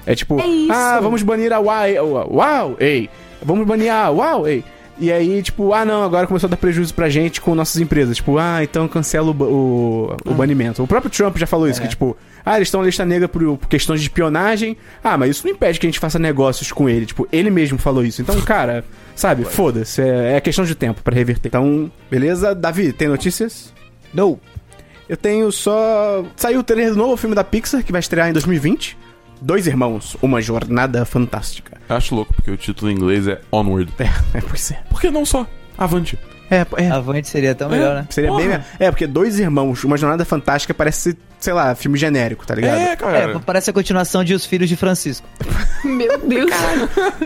S1: É tipo,
S3: É
S1: ah, vamos banir a Huawei. Huawei. Vamos banir a Huawei. E aí, tipo, ah não, agora começou a dar prejuízo pra gente com nossas empresas. Tipo, ah, então cancela o, o, o banimento. O próprio Trump já falou isso, que tipo, ah, eles estão na lista negra por, por questões de espionagem. Ah, mas isso não impede que a gente faça negócios com ele. Tipo, ele mesmo falou isso. Então, cara, sabe, foda-se. É, é questão de tempo pra reverter. Então, beleza? Davi, tem notícias?
S4: No.
S1: Eu tenho só. Saiu o trailer do novo filme da Pixar, que vai estrear em 2020. Dois Irmãos, Uma Jornada Fantástica.
S2: Eu acho louco, porque o título em inglês é Onward.
S1: É, <laughs> é, pois é.
S2: Por que não só? Avante.
S1: É, é.
S4: Avante seria tão melhor, né?
S1: Seria
S2: Porra.
S1: bem. É, porque Dois Irmãos, Uma Jornada Fantástica parece, sei lá, filme genérico, tá ligado?
S2: É, cara.
S4: É, parece a continuação de Os Filhos de Francisco. <laughs>
S3: Meu Deus.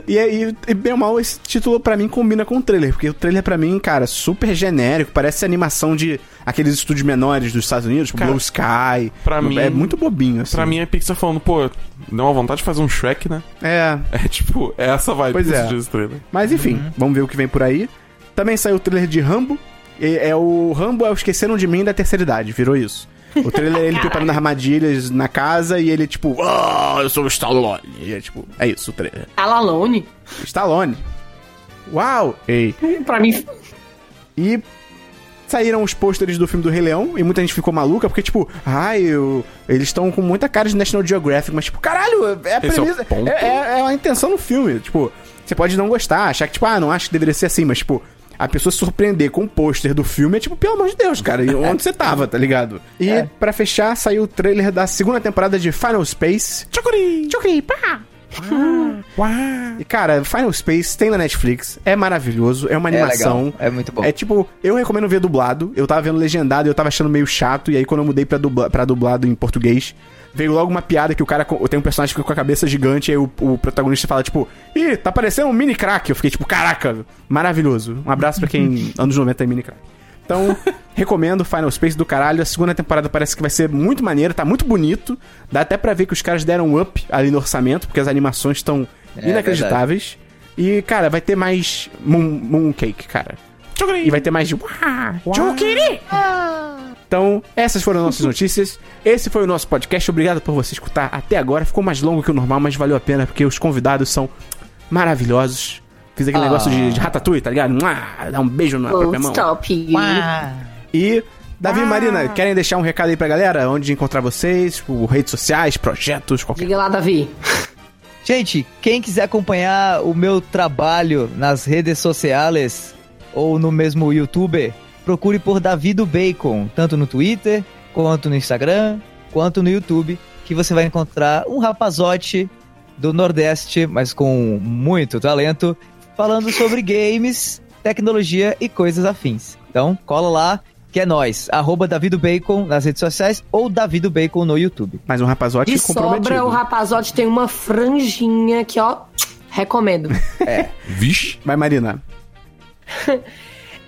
S1: E aí, e bem ou mal, esse título pra mim combina com o trailer, porque o trailer pra mim, cara, super genérico, parece animação de aqueles estúdios menores dos Estados Unidos, tipo
S2: Cara,
S1: Blue Sky.
S2: pra mim-
S1: É muito bobinho, assim.
S2: Pra mim é Pixar falando, pô, deu uma vontade de fazer um Shrek, né?
S1: É. <laughs>
S2: É tipo, é essa vibe
S1: Pois
S2: que
S1: é.
S2: trailer.
S1: Mas enfim, vamos ver o que vem por aí. Também saiu o trailer de Rambo. E é o Rambo é o Esqueceram de Mim da terceira idade, virou isso. O trailer é ele preparando armadilhas na casa e ele, tipo, ah, eu sou o Stallone. E é tipo, é isso o trailer.
S3: Alalone,
S1: Stallone. Uau! Ei.
S3: pra mim,
S1: E saíram os pôsteres do filme do Rei Leão e muita gente ficou maluca porque, tipo, ai, eu- eles estão com muita cara de National Geographic, mas, tipo, caralho, é a
S2: Esse é
S1: premissa. É, é- é a intenção do filme. Tipo, você pode não gostar, achar que, tipo, ah, não acho que deveria ser assim, mas, tipo. A pessoa se surpreender com o pôster do filme é tipo, pelo amor de Deus, cara, e onde você tava, tá ligado? E pra fechar, saiu o trailer da segunda temporada de Final Space. Chocuri! Chocuri, pá! E cara, Final Space tem na Netflix, é maravilhoso, é uma
S4: É
S1: animação.
S4: legal, é muito bom.
S1: É tipo, eu recomendo ver dublado. Eu tava vendo legendado e eu tava achando meio chato. E aí, quando eu mudei pra, dubla, pra dublado em português, veio logo uma piada que o cara tem um personagem que fica com a cabeça gigante. E aí o, o protagonista fala, tipo, ih, tá parecendo um mini crack. Eu fiquei tipo, caraca, maravilhoso. Um abraço pra quem <laughs> anos 90 é mini crack. Então, <laughs> recomendo Final Space do caralho. A segunda temporada parece que vai ser muito maneira, tá muito bonito. Dá até pra ver que os caras deram um up ali no orçamento, porque as animações estão
S4: É,
S1: inacreditáveis. E, cara, vai ter mais Moon, Mooncake, cara. E vai ter mais de. Chukiri! Então, essas foram as nossas notícias. Esse foi o nosso podcast. Obrigado por você escutar até agora. Ficou mais longo que o normal, mas valeu a pena porque os convidados são maravilhosos. Fiz aquele
S4: Ah.
S1: negócio de, de ratatouille, tá ligado? Mua, Dá um beijo na própria
S3: oh,
S1: mão.
S3: stop you.
S1: E, Davi e Marina, querem deixar um recado aí pra galera? Onde encontrar vocês? Tipo, redes sociais, projetos, qualquer
S3: Diga lá, Davi.
S4: Gente, quem quiser acompanhar o meu trabalho nas redes sociais ou no mesmo YouTube, procure por Davi do Bacon, tanto no Twitter, quanto no Instagram, quanto no YouTube, que você vai encontrar um rapazote do Nordeste, mas com muito talento, falando sobre <laughs> games, tecnologia e coisas afins. Então, cola lá, que é nós, arroba Davi do Bacon nas redes sociais ou Davi do Bacon no YouTube.
S1: Mais um rapazote
S3: De
S1: comprometido.
S3: sobra, o rapazote tem uma franjinha que, ó, recomendo.
S2: Vixe. <laughs>
S1: Vai, Marina. <laughs>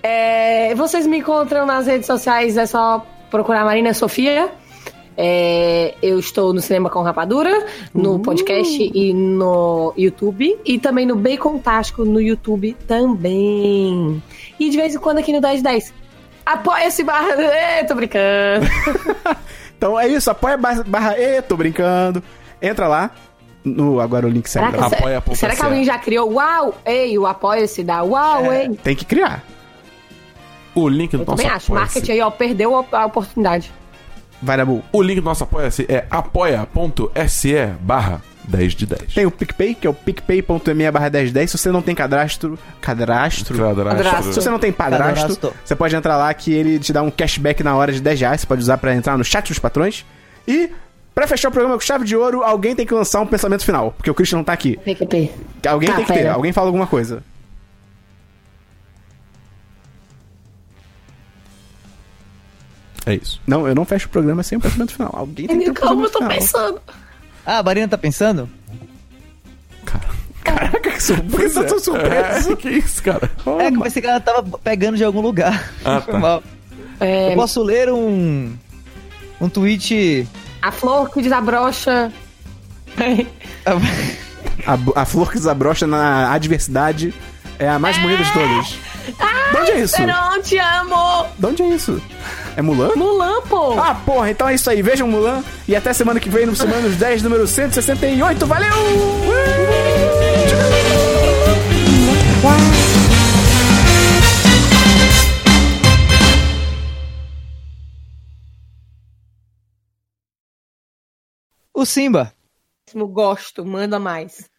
S3: É, vocês me encontram nas redes sociais, é só procurar Marina Sofia. É, eu estou no Cinema com Rapadura, no podcast e no YouTube. E também no Bacon Tástico no YouTube também. E de vez em quando aqui no 1010. Apoia-se barra. <laughs> Ê, tô brincando. <laughs>
S1: Então é isso, apoia barra, barra e tô brincando. Entra lá. No, agora o link segue.
S3: Caraca,
S1: lá.
S3: se-
S2: Apoia.se.
S3: será que alguém já criou Uau, ei, o Apoia-se da Uau, ei?
S1: Tem que criar.
S2: O link do
S3: Eu
S2: nosso
S3: também acho.
S2: Apoia-se.
S3: Marketing aí, ó, perdeu a, oportunidade.
S1: Vai bom.
S2: O link do nosso Apoia-se é apoia.se barra 10 de 10.
S1: Tem o PicPay, que é o picpay.me barra 1010. Se você não tem cadastro. Cadastro?
S3: Cadastro.
S1: Se você não tem padrasto,
S4: Cadastro.
S1: você pode entrar lá que ele te dá um cashback na hora de 10 reais. Você pode usar pra entrar no chat dos patrões. E, pra fechar o programa com chave de ouro, alguém tem que lançar um pensamento final. Porque o Christian não tá aqui.
S3: PQP.
S1: Alguém tem que ter.
S3: pera.
S1: Alguém fala alguma coisa.
S2: É isso.
S1: Não, eu não fecho o programa sem um pensamento final. Alguém tem que ter um
S3: Calma, eu
S1: pensamento
S3: tô
S1: final.
S3: pensando.
S4: Ah, a Marina tá pensando?
S1: Caraca, que surpresa. Por que você tá surpreso?
S2: É, que isso, cara?
S4: É, que eu pensei que ela tava pegando de algum lugar.
S2: Ah,
S4: Foi
S2: tá. <laughs>
S4: mal.
S3: É,
S4: Eu posso ler um. Um tweet.
S3: A flor que desabrocha.
S1: A, a flor que desabrocha na adversidade é a mais bonita de todas. de onde é isso?
S3: Não te amo!
S1: De onde é isso? É Mulan?
S3: Mulan, pô!
S1: Ah, porra, então é isso aí. Vejam Mulan e até semana que vem no Semanas 10, número 168. Valeu!
S4: O Simba.
S3: Gosto, manda mais.